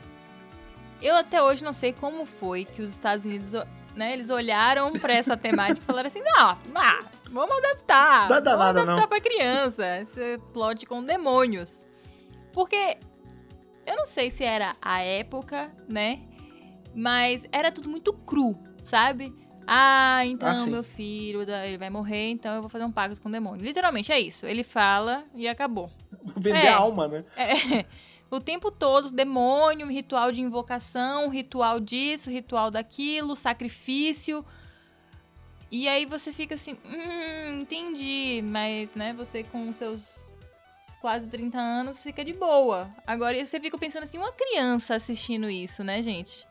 Eu até hoje não sei como foi que os Estados Unidos, né, eles olharam pra essa temática e falaram assim, não, ah, vamos adaptar, Dá danada, vamos adaptar não." pra criança, esse plot com demônios. Porque eu não sei se era a época, né, mas era tudo muito cru, sabe? Ah, então Ah, meu filho, ele vai morrer, então eu vou fazer um pacto com o demônio. Literalmente é isso. Ele fala e acabou. Vender É. a alma, né? É, o tempo todo, demônio, ritual de invocação, ritual disso, ritual daquilo, sacrifício. E aí você fica assim, hum, entendi, mas, né, você com seus quase 30 anos fica de boa. Agora você fica pensando assim, uma criança assistindo isso, né, gente?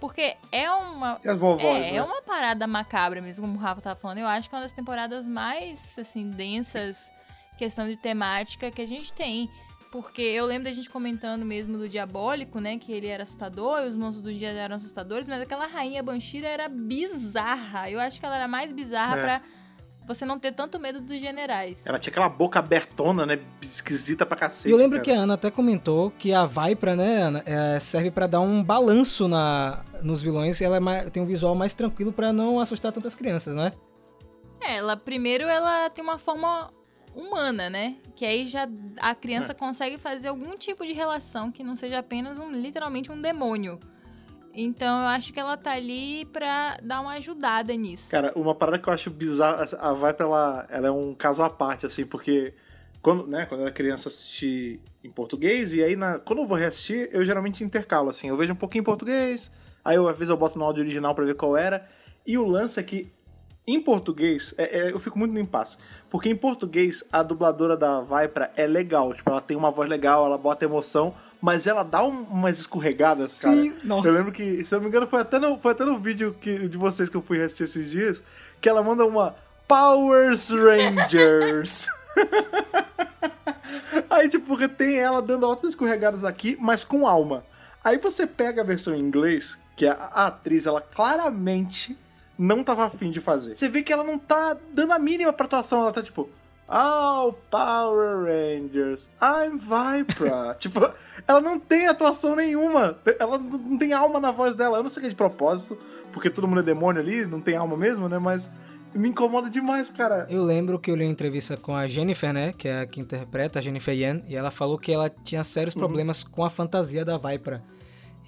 Porque é uma as vovós, é, né? é uma parada macabra mesmo, como o Rafa tava falando. Eu acho que é uma das temporadas mais, assim, densas, questão de temática que a gente tem. Porque eu lembro da gente comentando mesmo do Diabólico, né? Que ele era assustador, e os monstros do dia eram assustadores, mas aquela rainha Banshira era bizarra. Eu acho que ela era mais bizarra É. pra você não ter tanto medo dos generais. Ela tinha aquela boca abertona, né? Esquisita pra cacete. E eu lembro cara. que a Ana até comentou que a Vipra, né, Ana, é, serve pra dar um balanço na, nos vilões ela é mais- tem um visual mais tranquilo pra não assustar tantas crianças, né? É, ela primeiro ela tem uma forma humana, né? Que aí já a criança consegue fazer algum tipo de relação que não seja apenas um literalmente um demônio. Então eu acho que ela tá ali pra dar uma ajudada nisso. Cara, uma parada que eu acho bizarra, a Viper, ela, ela é um caso à parte, assim, porque quando, né, quando eu era criança eu assisti em português, e aí na, quando eu vou reassistir, eu geralmente intercalo, assim, eu vejo um pouquinho em português, aí eu, às vezes eu boto no áudio original pra ver qual era, e o lance é que em português, é- é, eu fico muito no impasse, porque em português a dubladora da Viper é legal, tipo, ela tem uma voz legal, ela bota emoção, mas ela dá um- umas escorregadas, cara. Sim, nossa. Eu lembro que, se eu não me engano, foi até no, foi até no vídeo que, de vocês que eu fui assistir esses dias, que ela manda uma Powers Rangers. Aí, tipo, tem ela dando altas escorregadas aqui, mas com alma. Aí você pega a versão em inglês, que a, a atriz, ela claramente não tava afim de fazer. Você vê que ela não tá dando a mínima pra atuação, ela tá tipo... Oh, Power Rangers, I'm Vipra. tipo, ela não tem atuação nenhuma. Ela não tem alma na voz dela. Eu não sei se é de propósito, porque todo mundo é demônio ali, não tem alma mesmo, né? Mas me incomoda demais, cara. Eu lembro que eu li uma entrevista com a Jennifer, né? Que é a que interpreta, a Jennifer Yan, e ela falou que ela tinha sérios problemas com a fantasia da Vipra.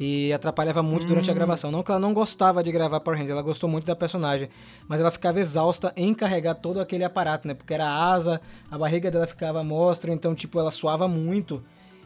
E atrapalhava muito durante a gravação. Não que ela não gostava de gravar Power Rangers, ela gostou muito da personagem. Mas ela ficava exausta em carregar todo aquele aparato, né? Porque era asa, a barriga dela ficava mostra, então, tipo, ela suava muito.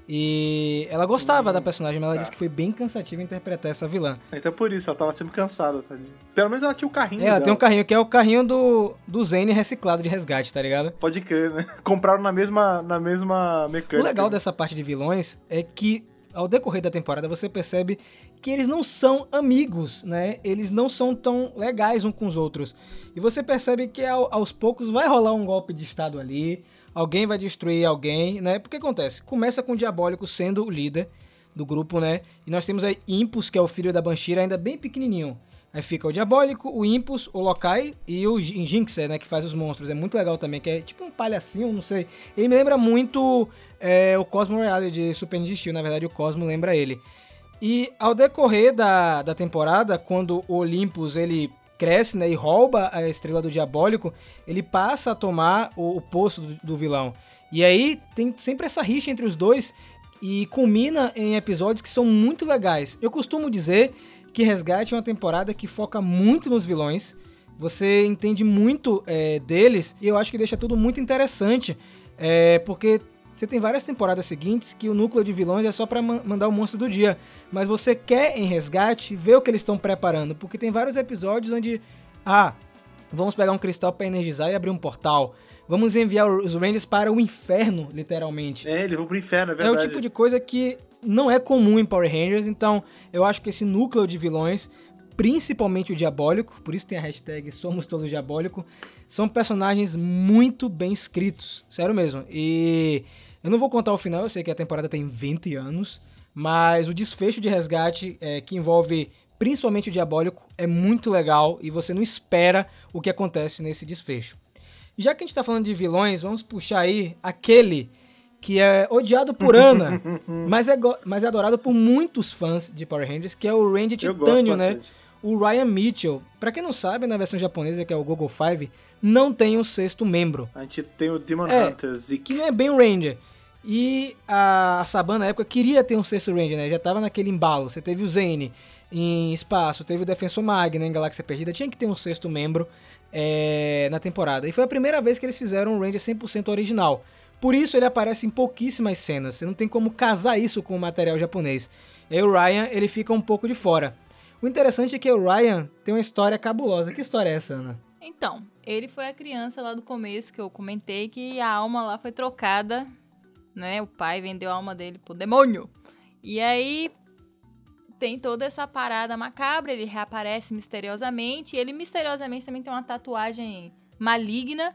E ela gostava da personagem, mas ela tá. disse que foi bem cansativo interpretar essa vilã. Então por isso, ela tava sempre cansada, sabe? Pelo menos ela tinha o carrinho. É, ela dela. tem um carrinho que é o carrinho do, do Zane reciclado de resgate, tá ligado? Pode crer, né? Compraram na mesma, na mesma O mecânica. legal dessa parte de vilões é que ao decorrer da temporada você percebe que eles não são amigos, né? Eles não são tão legais uns com os outros. E você percebe que ao- aos poucos vai rolar um golpe de estado ali, alguém vai destruir alguém, né? Porque acontece, começa com o Diabólico sendo o líder do grupo, né? E nós temos aí Impus, que é o filho da Banshira, ainda bem pequenininho. Aí fica o Diabólico, o Impus, o Lokai e o Jin- Jinxer, né? Que faz os monstros. É muito legal também, que é tipo um palhacinho, não sei. Ele me lembra muito é, o Cosmo Royale de Super Ninja Steel. Na verdade, o Cosmo lembra ele. E ao decorrer da, da temporada, quando o Olympus ele cresce né, e rouba a estrela do Diabólico, ele passa a tomar o, o posto do, do vilão. E aí tem sempre essa rixa entre os dois e culmina em episódios que são muito legais. Eu costumo dizer que Resgate é uma temporada que foca muito nos vilões. Você entende muito é, deles e eu acho que deixa tudo muito interessante. é, porque você tem várias temporadas seguintes que o núcleo de vilões é só pra ma- mandar o monstro do dia. Mas você quer em resgate ver o que eles estão preparando. Porque tem vários episódios onde. Ah, vamos pegar um cristal pra energizar e abrir um portal. Vamos enviar os Rangers para o inferno, literalmente. É, eles vão pro inferno, é É verdade. o tipo de coisa que não é comum em Power Rangers, então eu acho que esse núcleo de vilões, principalmente o Diabólico, por isso tem a hashtag Somos Todos Diabólico, são personagens muito bem escritos, sério mesmo. E eu não vou contar o final, eu sei que a temporada tem 20 anos, mas o desfecho de resgate é, que envolve principalmente o Diabólico é muito legal e você não espera o que acontece nesse desfecho. Já que a gente tá falando de vilões, vamos puxar aí aquele que é odiado por Ana, mas, é, mas é adorado por muitos fãs de Power Rangers, que é o Ranger Titânio, né? O Ryan Mitchell. Pra quem não sabe, na versão japonesa, que é o Google 5, não tem um sexto membro, A gente tem o Demon É, Hunter, Zeke. que não é bem um Ranger. E a Saban, na época, queria ter um sexto Ranger, né? Já tava naquele embalo. Você teve o Zane em espaço, teve o Defensor Magna em Galáxia Perdida. Tinha que ter um sexto membro é, na temporada. E foi a primeira vez que eles fizeram um Ranger 100% original. Por isso ele aparece em pouquíssimas cenas. Você não tem como casar isso com o material japonês. E aí o Ryan, ele fica um pouco de fora. O interessante é que o Ryan tem uma história cabulosa. Que história é essa, Ana? Então, ele foi a criança lá do começo que eu comentei que a alma lá foi trocada, né? O pai vendeu a alma dele pro demônio. E aí tem toda essa parada macabra, ele reaparece misteriosamente. E ele misteriosamente também tem uma tatuagem maligna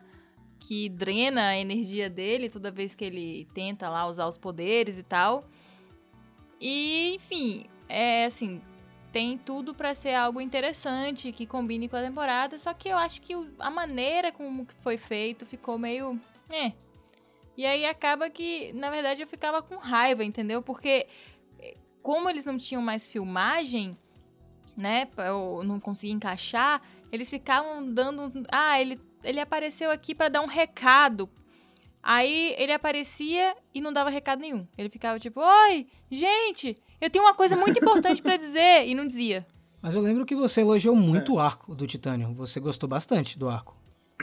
que drena a energia dele toda vez que ele tenta lá usar os poderes e tal. E, enfim, é assim, tem tudo pra ser algo interessante que combine com a temporada, só que eu acho que a maneira como foi feito ficou meio, é. E aí acaba que, na verdade, eu ficava com raiva, entendeu? Porque eh, como eles não tinham mais filmagem, né, eu não conseguia encaixar, eles ficavam dando, ah, ele ele apareceu aqui pra dar um recado. Aí ele aparecia e não dava recado nenhum. Ele ficava tipo, oi, gente, eu tenho uma coisa muito importante pra dizer. E não dizia. Mas eu lembro que você elogiou muito o arco do Titânio. Você gostou bastante do arco.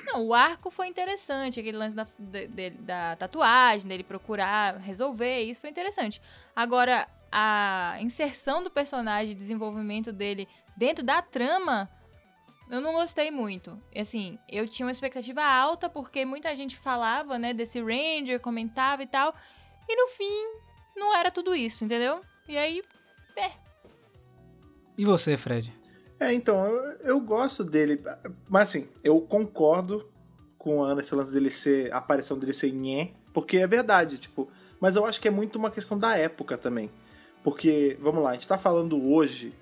Não, o arco foi interessante. Aquele lance da, de- de- da tatuagem, dele procurar resolver, isso foi interessante. Agora, a inserção do personagem, desenvolvimento dele dentro da trama, eu não gostei muito. E, Assim, eu tinha uma expectativa alta, porque muita gente falava, né, desse Ranger, comentava e tal. E no fim, não era tudo isso, entendeu? E aí, E você, Fred? É, então, eu, eu gosto dele. Mas assim, eu concordo com a Ana esse lance dele ser. A aparição dele ser nhé. Porque é verdade, tipo. Mas eu acho que é muito uma questão da época também. Porque, vamos lá, a gente tá falando hoje,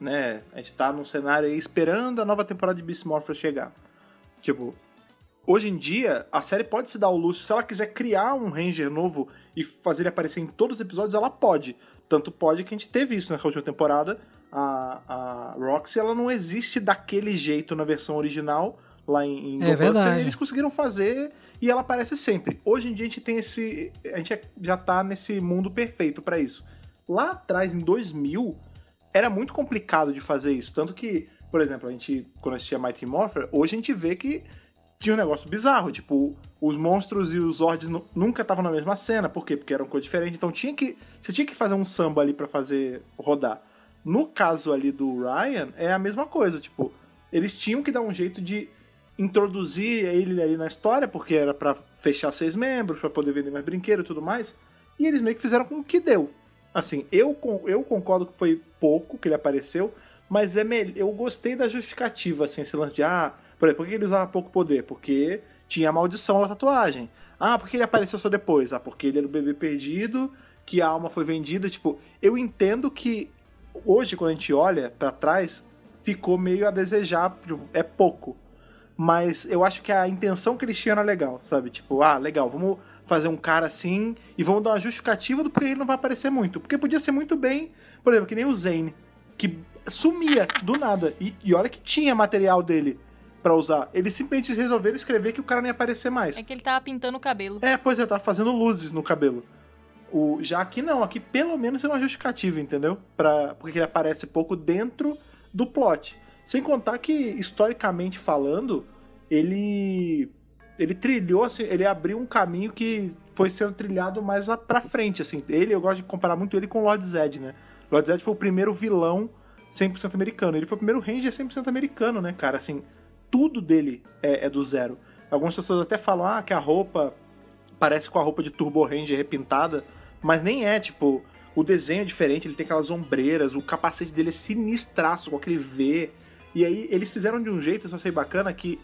né? A gente tá num cenário aí esperando a nova temporada de Beast Morpher chegar. Tipo, hoje em dia, a série pode se dar o luxo. Se ela quiser criar um Ranger novo e fazer ele aparecer em todos os episódios, ela pode. Tanto pode que a gente teve isso nessa última temporada. A, a Roxy, ela não existe daquele jeito na versão original, lá em, em É eles conseguiram fazer e ela aparece sempre. Hoje em dia a gente tem esse. A gente já tá nesse mundo perfeito pra isso. Lá atrás, em 2000, era muito complicado de fazer isso. Tanto que, por exemplo, a gente, quando assistia Mighty Morpher, hoje a gente vê que tinha um negócio bizarro. Tipo, os monstros e os Zords nu- nunca estavam na mesma cena. Por quê? Porque eram coisa diferente. Então tinha que. Você tinha que fazer um samba ali pra fazer rodar. No caso ali do Ryan, é a mesma coisa. Tipo, eles tinham que dar um jeito de introduzir ele ali na história, porque era pra fechar seis membros, pra poder vender mais brinquedo e tudo mais. E eles meio que fizeram com o que deu. Assim, eu, eu concordo que foi pouco que ele apareceu, mas é mel- eu gostei da justificativa, assim, esse lance de, ah, por exemplo, por que ele usava pouco poder? Porque tinha a maldição na tatuagem. Ah, por que ele apareceu só depois? Ah, porque ele era o bebê perdido, que a alma foi vendida. Tipo, eu entendo que hoje, quando a gente olha pra trás, ficou meio a desejar, tipo, é pouco. Mas eu acho que a intenção que eles tinham era legal, sabe? Tipo, ah, legal, vamos fazer um cara assim e vamos dar uma justificativa do porquê ele não vai aparecer muito. Porque podia ser muito bem, por exemplo, que nem o Zane, que sumia do nada. E, e olha que tinha material dele pra usar. Eles simplesmente resolveram escrever que o cara não ia aparecer mais. É que ele tava pintando o cabelo. É, pois é, tá fazendo luzes no cabelo. O, já aqui não, aqui pelo menos é uma justificativa, entendeu? Pra, porque ele aparece pouco dentro do plot. Sem contar que, historicamente falando, ele. Ele trilhou, assim, ele abriu um caminho que foi sendo trilhado mais lá pra frente, assim. Ele, eu gosto de comparar muito ele com o Lord Zed, né? Lord foi o primeiro vilão 100% americano. Ele foi o primeiro Ranger 100% americano, né, cara? Assim, tudo dele é, é do zero. Algumas pessoas até falam, ah, que a roupa parece com a roupa de Turbo Ranger repintada, mas nem é, tipo, o desenho é diferente, ele tem aquelas ombreiras, o capacete dele é sinistraço com aquele V. E aí eles fizeram de um jeito, eu só achei bacana, que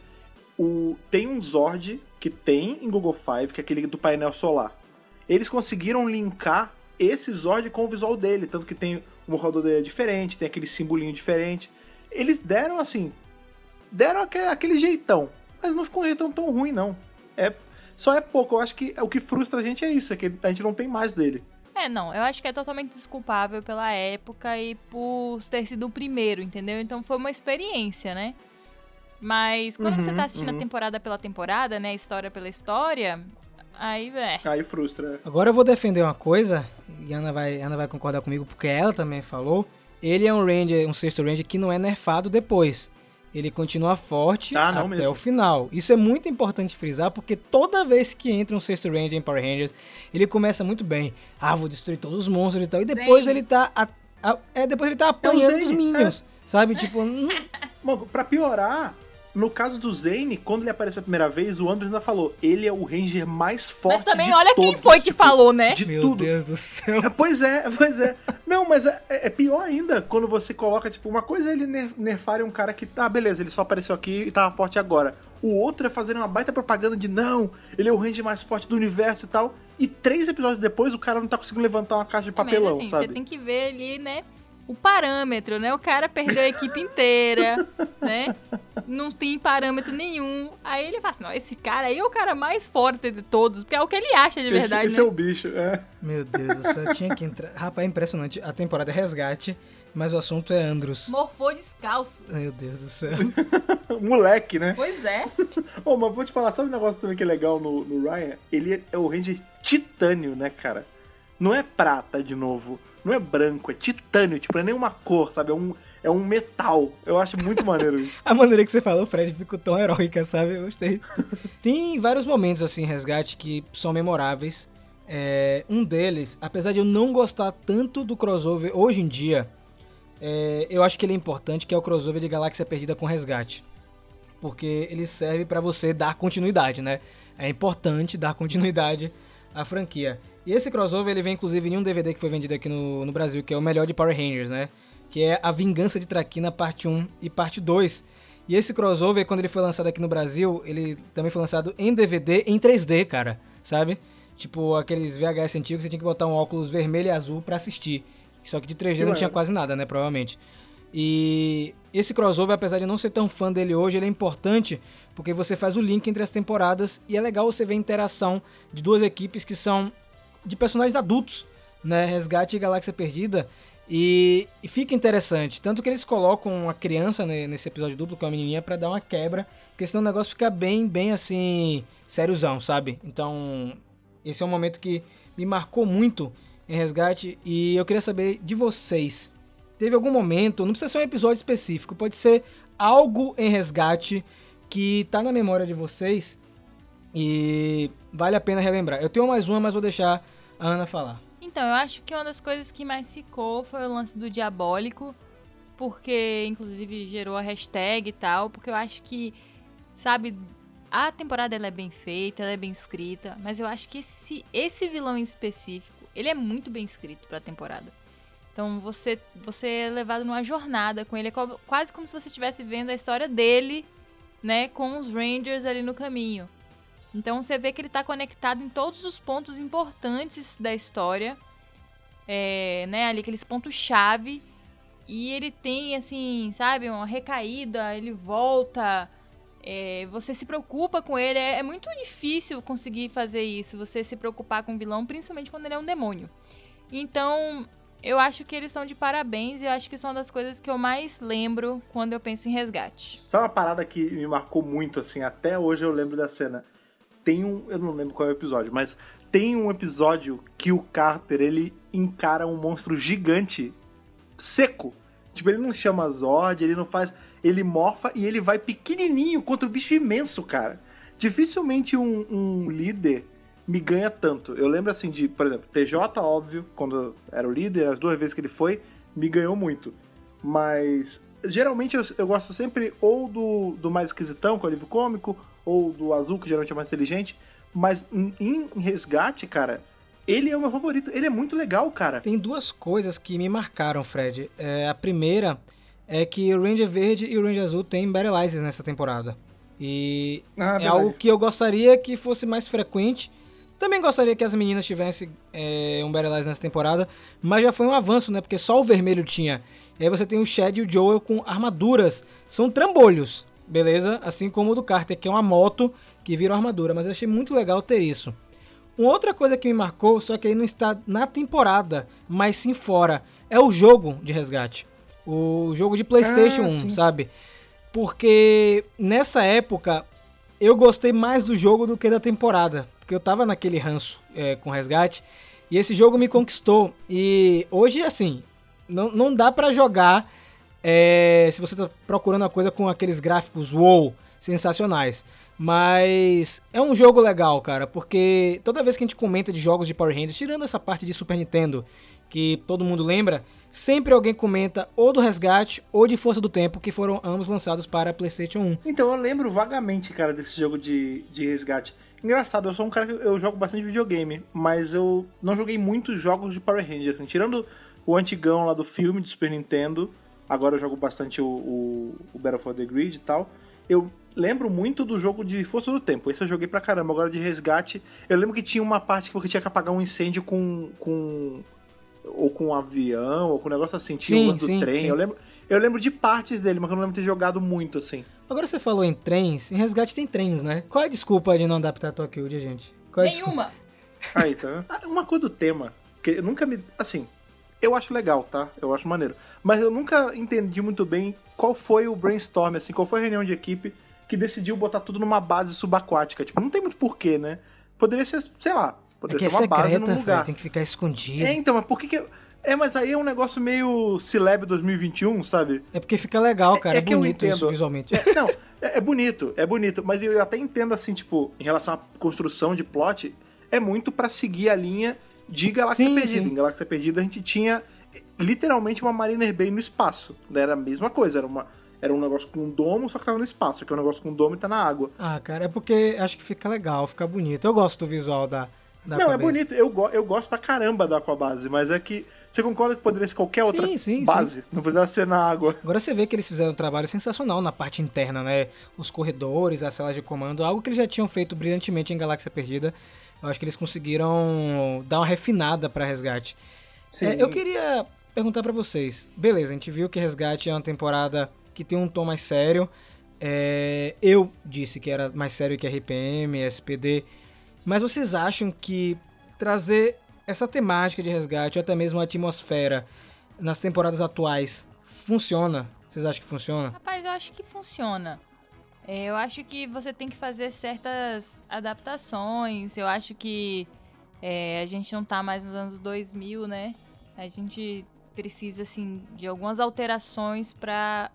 o, tem um Zord que tem em Google Five, que é aquele do painel solar. Eles conseguiram linkar esse Zord com o visual dele, tanto que tem o morrador dele é diferente, tem aquele simbolinho diferente. Eles deram assim, deram aquele, aquele jeitão, mas não ficou um jeitão tão ruim não. É só é pouco. Eu acho que o que frustra a gente é isso, é que a gente não tem mais dele. É, não, eu acho que é totalmente desculpável pela época e por ter sido o primeiro, entendeu? Então foi uma experiência, né? Mas quando você Uhum, tá assistindo uhum. a temporada pela temporada, né? História pela história, aí, é. Aí frustra. Agora eu vou defender uma coisa, e Ana vai, Ana vai concordar comigo, porque ela também falou. Ele é um Ranger, um sexto Ranger que não é nerfado depois. Ele continua forte não até mesmo. o final. Isso é muito importante frisar, porque toda vez que entra um sexto Ranger em Power Rangers, ele começa muito bem. Ah, vou destruir todos os monstros e tal. E depois Zane. ele tá. a- a- é, depois ele tá apanhando os Minions. Sabe? Tipo, Mano, pra piorar, no caso do Zane, quando ele apareceu a primeira vez, o Andrew ainda falou: ele é o Ranger mais forte Mas também de olha quem todos, foi que tipo, falou, né? De meu tudo. Deus do céu. É, Pois é, pois é. Não, mas é, é pior ainda quando você coloca, tipo, uma coisa é ele ner- nerfar um cara que, tá, beleza, ele só apareceu aqui e tava forte agora. O outro é fazer uma baita propaganda de não, ele é o Ranger mais forte do universo e tal. E três episódios depois o cara não tá conseguindo levantar uma caixa de É, mas, papelão, assim, sabe? Você tem que ver ali, né? O parâmetro, né? O cara perdeu a equipe inteira, né? Não tem parâmetro nenhum. Aí ele fala assim, não, esse cara aí é o cara mais forte de todos, porque é o que ele acha de Esse, verdade, esse né? é o bicho, é. Meu Deus do céu, tinha que entrar. Rapaz, é impressionante. A temporada é resgate, mas o assunto é Andros. Morfou descalço. Meu Deus do céu. Moleque, né? Pois é. Ô, mas vou te falar, sabe um negócio também que é legal no, no Ryan? Ele é o Ranger titânio, né, cara? Não é prata de novo, não é branco, é titânio, tipo, não é nenhuma cor, sabe? É um, é um metal. Eu acho muito maneiro isso. A maneira que você falou, Fred, ficou tão heróica, sabe? Eu gostei. Tem vários momentos, assim, em resgate que são memoráveis. É, um deles, apesar de eu não gostar tanto do crossover hoje em dia, é, eu acho que ele é importante, que é o crossover de Galáxia Perdida com Resgate. Porque ele serve pra você dar continuidade, né? É importante dar continuidade à franquia. E esse crossover ele vem inclusive em um DVD que foi vendido aqui no, no Brasil, que é o melhor de Power Rangers, né? Que é A Vingança de Traquina, parte 1 e parte 2. E esse crossover, quando ele foi lançado aqui no Brasil, ele também foi lançado em DVD em 3D, cara, sabe? Tipo aqueles VHS antigos, você tinha que botar um óculos vermelho e azul pra assistir. Só que de 3D não Que tinha maneiro. quase nada, né? Provavelmente. E esse crossover, apesar de não ser tão fã dele hoje, ele é importante porque você faz o link entre as temporadas e é legal você ver a interação de duas equipes que são de personagens adultos, né? Resgate e Galáxia Perdida. E, e fica interessante. Tanto que eles colocam uma criança né, nesse episódio duplo, que é uma menininha, pra dar uma quebra. Porque senão o negócio fica bem, bem assim, sériozão, sabe? Então, esse é um momento que me marcou muito em Resgate. E eu queria saber de vocês. Teve algum momento, não precisa ser um episódio específico, pode ser algo em Resgate que tá na memória de vocês e vale a pena relembrar. Eu tenho mais uma, mas vou deixar a Ana falar. Então, eu acho que uma das coisas que mais ficou foi o lance do diabólico, porque inclusive gerou a hashtag e tal, porque eu acho que, sabe, a temporada ela é bem feita, ela é bem escrita, mas eu acho que esse, esse vilão em específico, ele é muito bem escrito pra temporada. Então você, você é levado numa jornada com ele, é quase como se você estivesse vendo a história dele, né, com os Rangers ali no caminho. Então você vê que ele tá conectado em todos os pontos importantes da história, é, né, ali aqueles pontos chave. E ele tem assim, sabe, uma recaída, ele volta, é, você se preocupa com ele. É, é muito difícil conseguir fazer isso, você se preocupar com o vilão, principalmente quando ele é um demônio. Então, eu acho que eles estão de parabéns e eu acho que são uma das coisas que eu mais lembro quando eu penso em resgate. Sabe uma parada que me marcou muito, assim, até hoje eu lembro da cena. Tem um, eu não lembro qual é o episódio, mas tem um episódio que o Carter, ele encara um monstro gigante, seco. Tipo, ele não chama Zord, ele não faz... Ele morfa e ele vai pequenininho contra o bicho imenso, cara. Dificilmente um, um líder me ganha tanto. Eu lembro, assim, de, por exemplo, TJ, óbvio, quando era o líder, as duas vezes que ele foi, me ganhou muito. Mas geralmente eu, eu gosto sempre ou do, do mais esquisitão, com o alívio cômico, ou do azul, que geralmente é mais inteligente. Mas em, em resgate, cara, ele é o meu favorito. Ele é muito legal, cara. Tem duas coisas que me marcaram, Fred. É, a primeira é que o Ranger Verde e o Ranger Azul têm Battleizers nessa temporada. E Ah, é algo que eu gostaria que fosse mais frequente. Também gostaria que as meninas tivessem é, um Battleizer nessa temporada, mas já foi um avanço, né? Porque só o vermelho tinha. E aí você tem o Chad e o Joel com armaduras. São trambolhos, beleza? Assim como o do Carter, que é uma moto que vira armadura. Mas eu achei muito legal ter isso. Uma outra coisa que me marcou, só que aí não está na temporada, mas sim fora, é o jogo de resgate. O jogo de PlayStation Ah, 1, sim. sabe? Porque nessa época eu gostei mais do jogo do que da temporada. Porque eu tava naquele ranço é, com resgate. E esse jogo me conquistou. E hoje, assim, não, não dá pra jogar é, se você tá procurando a coisa com aqueles gráficos wow, sensacionais. Mas é um jogo legal, cara, porque toda vez que a gente comenta de jogos de Power Rangers, tirando essa parte de Super Nintendo, que todo mundo lembra, sempre alguém comenta ou do Resgate ou de Força do Tempo, que foram ambos lançados para PlayStation 1. Então, eu lembro vagamente, cara, desse jogo de, de resgate. Engraçado, eu sou um cara que eu jogo bastante videogame, mas eu não joguei muitos jogos de Power Rangers. Assim, tirando o antigão lá do filme de Super Nintendo, agora eu jogo bastante o, o, o Battle for the Grid e tal. Eu lembro muito do jogo de Força do Tempo. Esse eu joguei pra caramba. Agora de resgate, eu lembro que tinha uma parte que você tinha que apagar um incêndio com. com ou com um avião, ou com um negócio assim. Tinha Sim, um do sim, trem. sim. Eu lembro, eu lembro de partes dele, mas eu não lembro de ter jogado muito assim. Agora você falou em trens, em Resgate tem trens, né? Qual é a desculpa de não adaptar Tokyo, gente? Qual é? Nenhuma! Aí, tá vendo? Ah, Uma coisa do tema, que eu nunca me. Assim, eu acho legal, tá? Eu acho maneiro. Mas eu nunca entendi muito bem qual foi o brainstorm, assim, qual foi a reunião de equipe que decidiu botar tudo numa base subaquática. Tipo, não tem muito porquê, né? Poderia ser, sei lá, poderia que é ser uma base secreta, num lugar. velho, tem que ficar escondido. É, então, mas por que que. É, mas aí é um negócio meio Celeb 2021, sabe? É porque fica legal, cara. É É, que eu bonito isso visualmente. É, não, é, é bonito, é bonito, mas eu até entendo assim, tipo, em relação à construção de plot, é muito pra seguir a linha de Galáxia Sim, Perdida. sim. Em Galáxia Perdida a gente tinha literalmente uma Mariner Bay no espaço. né? Era a mesma coisa, era, uma, era um negócio com um domo, só que tava no espaço, que é um negócio com um domo e tá na água. Ah, cara, é porque acho que fica legal, fica bonito. Eu gosto do visual da. Da não, é bonito, eu, go- eu gosto pra caramba da Aquabase, mas é que você concorda que poderia ser qualquer outra Sim, sim, base, não precisava ser na água. Agora você vê que eles fizeram um trabalho sensacional na parte interna, né? Os corredores, as celas de comando, algo que eles já tinham feito brilhantemente em Galáxia Perdida. Eu acho que eles conseguiram dar uma refinada pra resgate. É, eu queria perguntar pra vocês. Beleza, a gente viu que Resgate é uma temporada que tem um tom mais sério. É, eu disse que era mais sério que RPM, SPD. Mas vocês acham que trazer essa temática de resgate, ou até mesmo a atmosfera, nas temporadas atuais, funciona? Vocês acham que funciona? Rapaz, eu acho que funciona. É, eu acho que você tem que fazer certas adaptações. Eu acho que é, a gente não tá mais nos anos 2000, né? A gente precisa, assim, de algumas alterações pra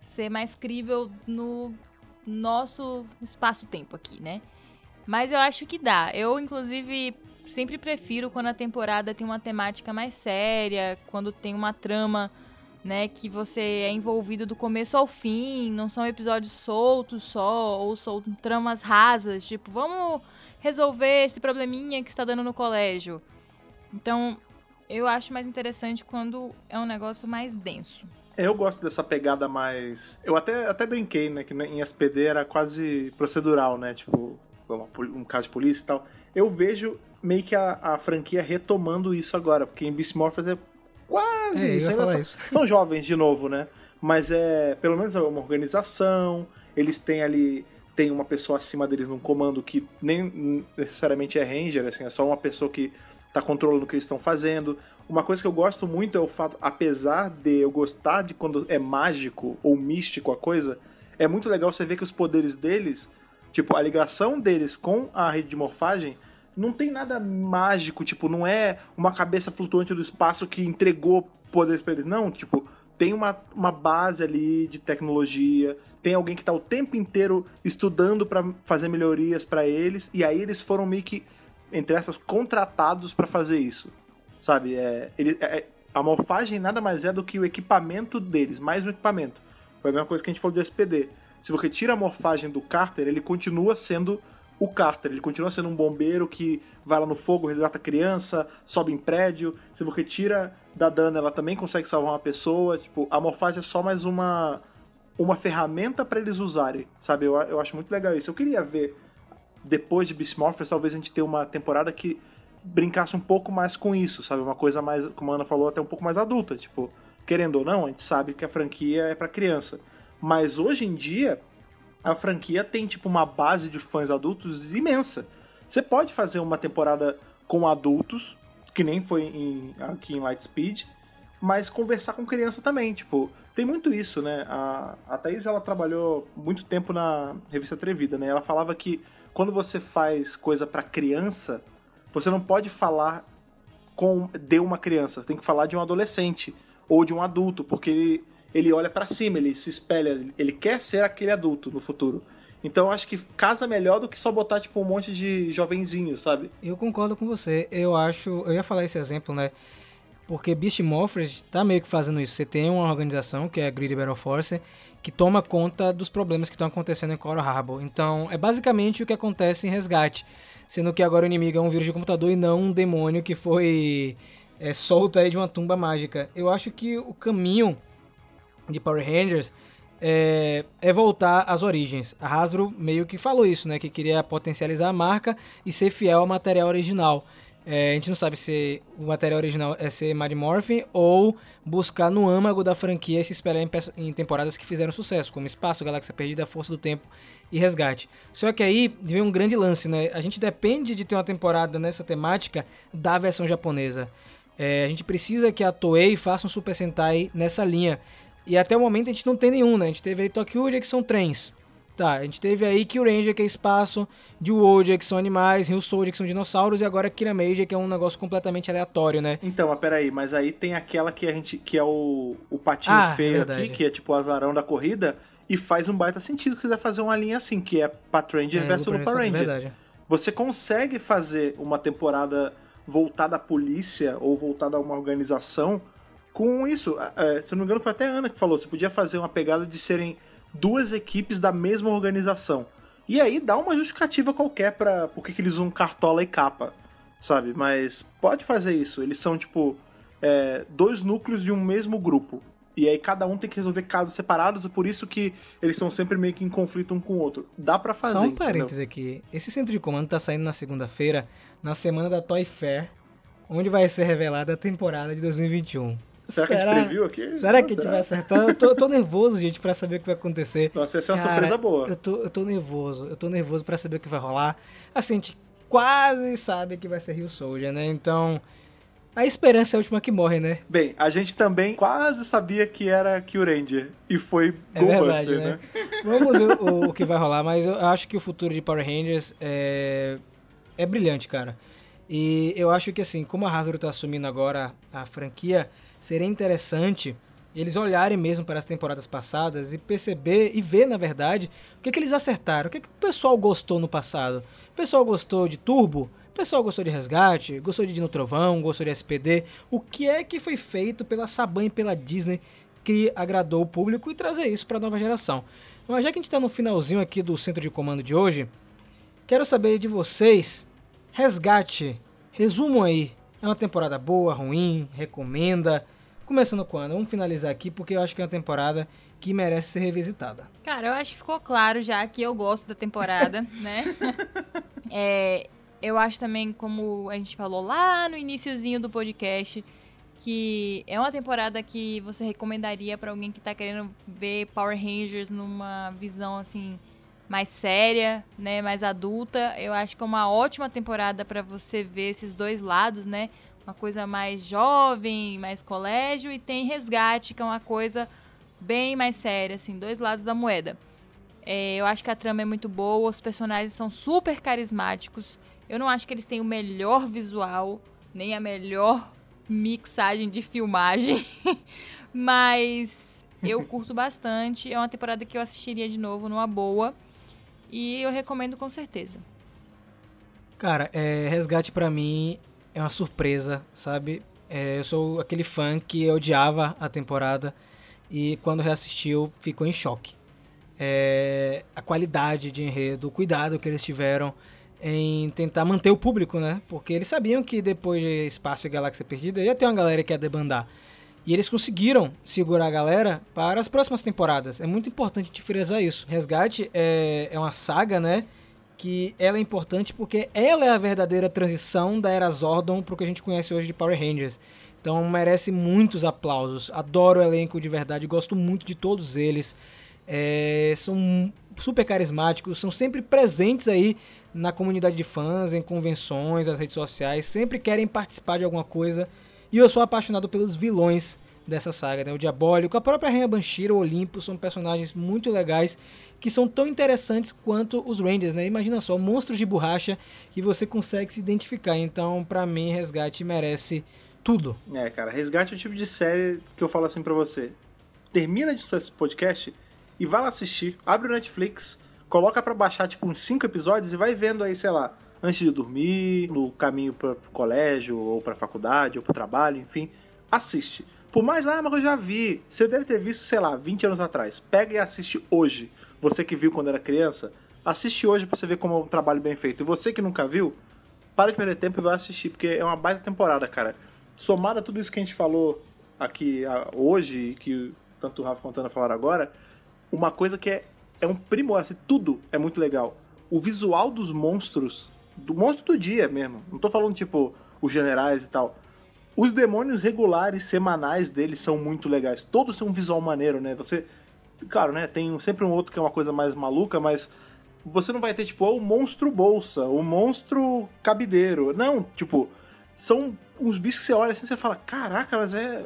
ser mais crível no nosso espaço-tempo aqui, né? Mas eu acho que dá. Eu, inclusive, sempre prefiro quando a temporada tem uma temática mais séria, quando tem uma trama, né, que você é envolvido do começo ao fim, não são episódios soltos só, ou são tramas rasas, tipo, vamos resolver esse probleminha que está dando no colégio. Então, eu acho mais interessante quando é um negócio mais denso. Eu gosto dessa pegada mais. Eu até, até brinquei, né? Que em SPD era quase procedural, né? Tipo, um caso de polícia e tal. Eu vejo meio que a, a franquia retomando isso agora, porque em Beast Morphers é quase É, isso. são, isso. são jovens de novo, né? Mas é pelo menos é uma organização. Eles têm ali. Tem uma pessoa acima deles num comando que nem necessariamente é ranger, assim, é só uma pessoa que tá controlando o que eles estão fazendo. Uma coisa que eu gosto muito é o fato, apesar de eu gostar de quando é mágico ou místico a coisa, é muito legal você ver que os poderes deles, tipo, a ligação deles com a rede de morfagem, não tem nada mágico, tipo, não é uma cabeça flutuante do espaço que entregou poderes pra eles. Não, tipo, tem uma, uma base ali de tecnologia, tem alguém que tá o tempo inteiro estudando pra fazer melhorias pra eles, e aí eles foram meio que, entre aspas, contratados pra fazer isso. Sabe? É, ele, é- a morfagem nada mais é do que o equipamento deles, mais um equipamento. Foi a mesma coisa que a gente falou do SPD. Se você tira a morfagem do Carter, ele continua sendo o Carter. Ele continua sendo um bombeiro que vai lá no fogo, resgata criança, sobe em prédio. Se você tira da Dana, ela também consegue salvar uma pessoa. Tipo, a morfagem é só mais uma, uma ferramenta para eles usarem, sabe? Eu, eu acho muito legal isso. Eu queria ver, depois de Beast Morphers, talvez a gente tenha uma temporada que brincasse um pouco mais com isso, sabe? Uma coisa mais, como a Ana falou, até um pouco mais adulta. Tipo, querendo ou não, a gente sabe que a franquia é para criança. Mas hoje em dia, a franquia tem tipo uma base de fãs adultos imensa. Você pode fazer uma temporada com adultos, que nem foi em, aqui em Lightspeed, mas conversar com criança também, tipo, tem muito isso, né? A, a Thaís, ela trabalhou muito tempo na revista Atrevida, né? Ela falava que quando você faz coisa pra criança, você não pode falar com de uma criança, você tem que falar de um adolescente ou de um adulto, porque ele, ele olha pra cima, ele se espelha, ele quer ser aquele adulto no futuro. Então eu acho que casa melhor do que só botar tipo um monte de jovenzinho, sabe? Eu concordo com você. Eu acho. Eu ia falar esse exemplo, né? Porque Beast Morphers tá meio que fazendo isso. Você tem uma organização, que é a Greedy Battle Force, que toma conta dos problemas que estão acontecendo em Coral Harbor. Então, é basicamente o que acontece em Resgate. Sendo que agora o inimigo é um vírus de computador e não um demônio que foi é, solto aí de uma tumba mágica. Eu acho que o caminho de Power Rangers é, é voltar às origens. A Hasbro meio que falou isso, né? Que queria potencializar a marca e ser fiel ao material original. É, a gente não sabe se o material original é ser Mad Morphin ou buscar no âmago da franquia e se espelhar em, em temporadas que fizeram sucesso, como Espaço, Galáxia Perdida, Força do Tempo e Resgate. Só que aí vem um grande lance, né? A gente depende de ter uma temporada nessa temática da versão japonesa. É, a gente precisa que a Toei faça um Super Sentai nessa linha. E até o momento a gente não tem nenhum, né? A gente teve aí Tokyo que são trens. Tá, a gente teve aí Kill Ranger, que é espaço, Jewoldia, que são animais, Rio Soldier, que são dinossauros, e agora Kira Major, que é um negócio completamente aleatório, né? Então, mas peraí, mas aí tem aquela que a gente. que é o, o patinho Ah, feio aqui, que é tipo o azarão da corrida, e faz um baita sentido se quiser fazer uma linha assim, que é Pat Ranger É, versus Lupa Ranger, Ranger. verdade. Você consegue fazer uma temporada voltada à polícia ou voltada a uma organização com isso. É, se eu não me engano, foi até a Ana que falou. Você podia fazer uma pegada de serem duas equipes da mesma organização. E aí dá uma justificativa qualquer para por que que eles usam cartola e capa, sabe? Mas pode fazer isso. Eles são, tipo, é, dois núcleos de um mesmo grupo. E aí cada um tem que resolver casos separados, e por isso que eles são sempre meio que em conflito um com o outro. Dá pra fazer, Só um parênteses aqui. Esse centro de comando tá saindo na segunda-feira, na semana da Toy Fair, onde vai ser revelada a temporada de 2021. Será que a gente previu aqui? Será que a gente vai acertar? Eu tô, eu tô nervoso, gente, pra saber o que vai acontecer. Nossa, essa é uma Cara, surpresa boa. Eu tô, eu tô nervoso, eu tô nervoso pra saber o que vai rolar. Assim, a gente quase sabe que vai ser Rio Soldier, né? Então, a esperança é a última que morre, né? Bem, a gente também quase sabia que era Kyuranger. E foi É Ghostbuster, né? né? Vamos ver o, o que vai rolar, mas eu acho que o futuro de Power Rangers é, é brilhante, cara. E eu acho que assim, como a Hasbro tá assumindo agora a franquia, seria interessante eles olharem mesmo para as temporadas passadas e perceber e ver, na verdade, o que, que eles acertaram, o que, que o pessoal gostou no passado. O pessoal gostou de Turbo, o pessoal gostou de Resgate, gostou de Dino Trovão, gostou de SPD. O que é que foi feito pela Saban e pela Disney que agradou o público e trazer isso para a nova geração. Mas já que a gente está no finalzinho aqui do centro de comando de hoje, quero saber de vocês, resgate, resumam aí. É uma temporada boa, ruim, recomenda? Começando quando? Vamos finalizar aqui porque eu acho que é uma temporada que merece ser revisitada. Cara, eu acho que ficou claro já que eu gosto da temporada, né? É, eu acho também, como a gente falou lá no iniciozinho do podcast, que é uma temporada que você recomendaria pra alguém que tá querendo ver Power Rangers numa visão assim mais séria, né, mais adulta. Eu acho que é uma ótima temporada pra você ver esses dois lados, né? Uma coisa mais jovem, mais colégio e tem Resgate, que é uma coisa bem mais séria, assim, dois lados da moeda. É, eu acho que a trama é muito boa, os personagens são super carismáticos. Eu não acho que eles têm o melhor visual, nem a melhor mixagem de filmagem, mas eu curto bastante. É uma temporada que eu assistiria de novo numa boa e eu recomendo com certeza. Cara, é, Resgate pra mim é uma surpresa, sabe? É, eu sou aquele fã que odiava a temporada e quando reassistiu ficou em choque. É, a qualidade de enredo, o cuidado que eles tiveram em tentar manter o público, né? Porque eles sabiam que depois de Espaço e Galáxia Perdida ia ter uma galera que ia debandar. E eles conseguiram segurar a galera para as próximas temporadas. É muito importante a gente frisar isso. Resgate é, é uma saga, né? Que ela é importante porque ela é a verdadeira transição da era Zordon para o que a gente conhece hoje de Power Rangers. Então merece muitos aplausos. Adoro o elenco de verdade, gosto muito de todos eles. É, são super carismáticos, são sempre presentes aí na comunidade de fãs, em convenções, nas redes sociais, sempre querem participar de alguma coisa. E eu sou apaixonado pelos vilões dessa saga, né? O Diabólico, a própria Rainha Banshiro, o Olimpo, são personagens muito legais que são tão interessantes quanto os Rangers, né? Imagina só, monstros de borracha que você consegue se identificar. Então, pra mim, Resgate merece tudo. É, cara, Resgate é o tipo de série que eu falo assim pra você. Termina de esse podcast e vai lá assistir. Abre o Netflix, coloca pra baixar tipo uns 5 episódios e vai vendo aí, sei lá, antes de dormir, no caminho pro colégio, ou pra faculdade, ou pro trabalho, enfim. Assiste. Por mais, ah, mas eu já vi. Você deve ter visto, sei lá, 20 anos atrás. Pega e assiste hoje. Você que viu quando era criança, assiste hoje pra você ver como é um trabalho bem feito. E você que nunca viu, para de perder tempo e vai assistir, porque é uma baita temporada, cara. Somado a tudo isso que a gente falou aqui hoje, que tanto o Rafa quanto a Ana falaram agora, uma coisa que é, é um primor, assim, tudo é muito legal. O visual dos monstros, do monstro do dia mesmo, não tô falando tipo os generais e tal. Os demônios regulares, semanais deles são muito legais. Todos têm um visual maneiro, né? Você. Claro, né? Tem sempre um outro que é uma coisa mais maluca, mas você não vai ter, tipo, o monstro bolsa, o monstro cabideiro. Não, tipo, são uns bichos que você olha assim e você fala, caraca, mas é.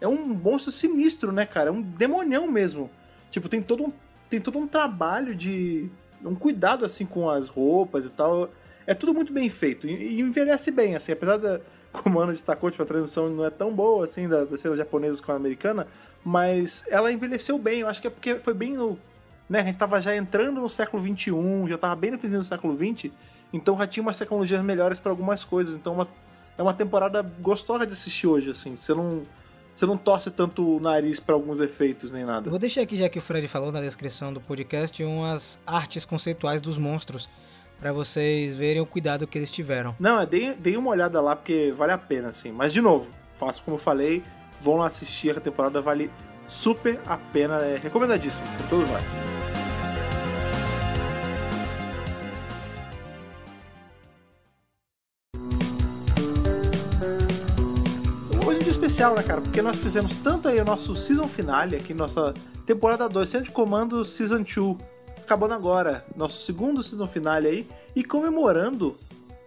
É um monstro sinistro, né, cara? É um demonião mesmo. Tipo, tem todo um, tem todo um trabalho de. um cuidado assim com as roupas e tal. É tudo muito bem feito. E, e envelhece bem, assim, apesar da. Como Ana destacou, tipo, a transição não é tão boa assim da, da cena japonesa com a americana, mas ela envelheceu bem. Eu acho que é porque foi bem no. Né, a gente tava já entrando no século XXI, já tava bem no finzinho do século XX, então já tinha umas tecnologias melhores para algumas coisas. Então uma, é uma temporada gostosa de assistir hoje, assim. Você não. Você não torce tanto o nariz para alguns efeitos nem nada. vou deixar aqui, já que o Fred falou na descrição do podcast, umas artes conceituais dos monstros, para vocês verem o cuidado que eles tiveram. Não, é, deem, deem uma olhada lá porque vale a pena, assim. Mas, de novo, faço como eu falei, vão lá assistir a temporada, vale super a pena, é recomendadíssimo por todos nós. especial, né, cara? Porque nós fizemos tanto aí o nosso season finale, aqui nossa temporada 2, Centro de Comando Season 2, acabando agora, nosso segundo season finale aí, e comemorando,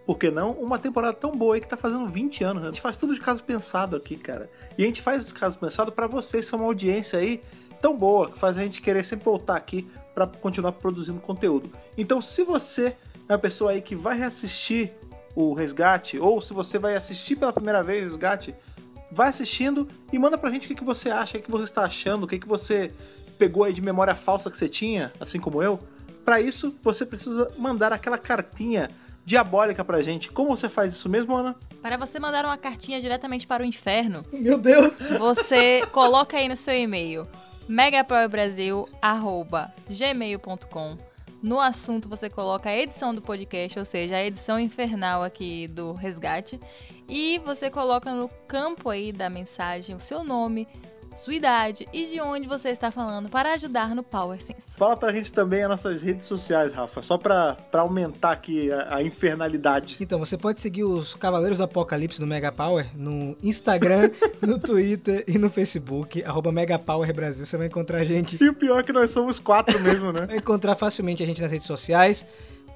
por que não, uma temporada tão boa aí que tá fazendo 20 anos, né? A gente faz tudo de caso pensado aqui, cara. E a gente faz esse caso pensado pra vocês, são uma audiência aí tão boa, que faz a gente querer sempre voltar aqui pra continuar produzindo conteúdo. Então, se você é uma pessoa aí que vai reassistir o Resgate, ou se você vai assistir pela primeira vez o Resgate, vai assistindo e manda pra gente o que, que você acha, o que, que você está achando, o que, que você pegou aí de memória falsa que você tinha, assim como eu. Pra isso, você precisa mandar aquela cartinha diabólica pra gente. Como você faz isso mesmo, Ana? Para você mandar uma cartinha diretamente para o inferno, Meu Deus! você coloca aí no seu e-mail megapowerbrasil@gmail.com. No assunto você coloca a edição do podcast, ou seja, a edição infernal aqui do resgate, e você coloca no campo aí da mensagem o seu nome, sua idade e de onde você está falando para ajudar no Power Sense. Fala pra gente também as nossas redes sociais, Rafa, só pra, pra aumentar aqui a, a infernalidade. Então, você pode seguir os Cavaleiros do Apocalipse do Mega Power no Instagram, no Twitter e no Facebook, arroba Mega Power Brasil. Você vai encontrar a gente. E o pior é que nós somos quatro mesmo, né? Vai encontrar facilmente a gente nas redes sociais,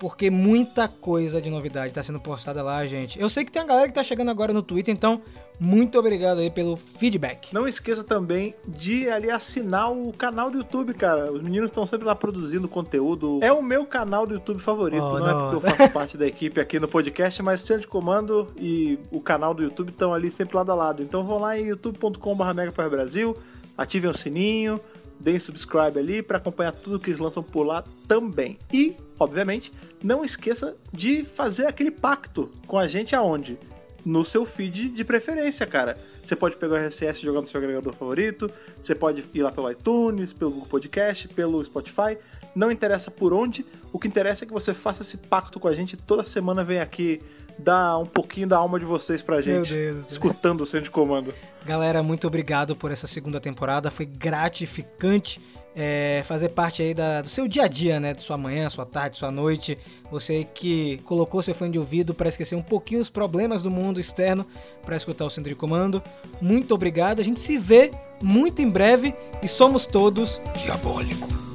porque muita coisa de novidade tá sendo postada lá, gente. Eu sei que tem uma galera que tá chegando agora no Twitter, então muito obrigado aí pelo feedback. Não esqueça também de ali assinar o canal do YouTube, cara. Os meninos estão sempre lá produzindo conteúdo. É o meu canal do YouTube favorito. Oh, não é porque eu faço parte da equipe aqui no podcast, mas Centro de Comando e o canal do YouTube estão ali sempre lado a lado. Então vão lá em youtube.com.br Brasil, ativem o sininho, deem subscribe ali para acompanhar tudo que eles lançam por lá também. E, obviamente, não esqueça de fazer aquele pacto com a gente aonde? no seu feed de preferência, cara. Você pode pegar o RSS e jogar no seu agregador favorito, você pode ir lá pelo iTunes, pelo Google Podcast, pelo Spotify. Não interessa por onde, o que interessa é que você faça esse pacto com a gente. Toda semana vem aqui dar um pouquinho da alma de vocês pra gente, Deus do céu. escutando o centro de comando. Galera, muito obrigado por essa segunda temporada. Foi gratificante é, fazer parte aí da- do seu dia a dia, né? De sua manhã, sua tarde, sua noite. Você que colocou seu fone de ouvido para esquecer um pouquinho os problemas do mundo externo para escutar o centro de comando. Muito obrigado. A gente se vê muito em breve e somos todos diabólicos.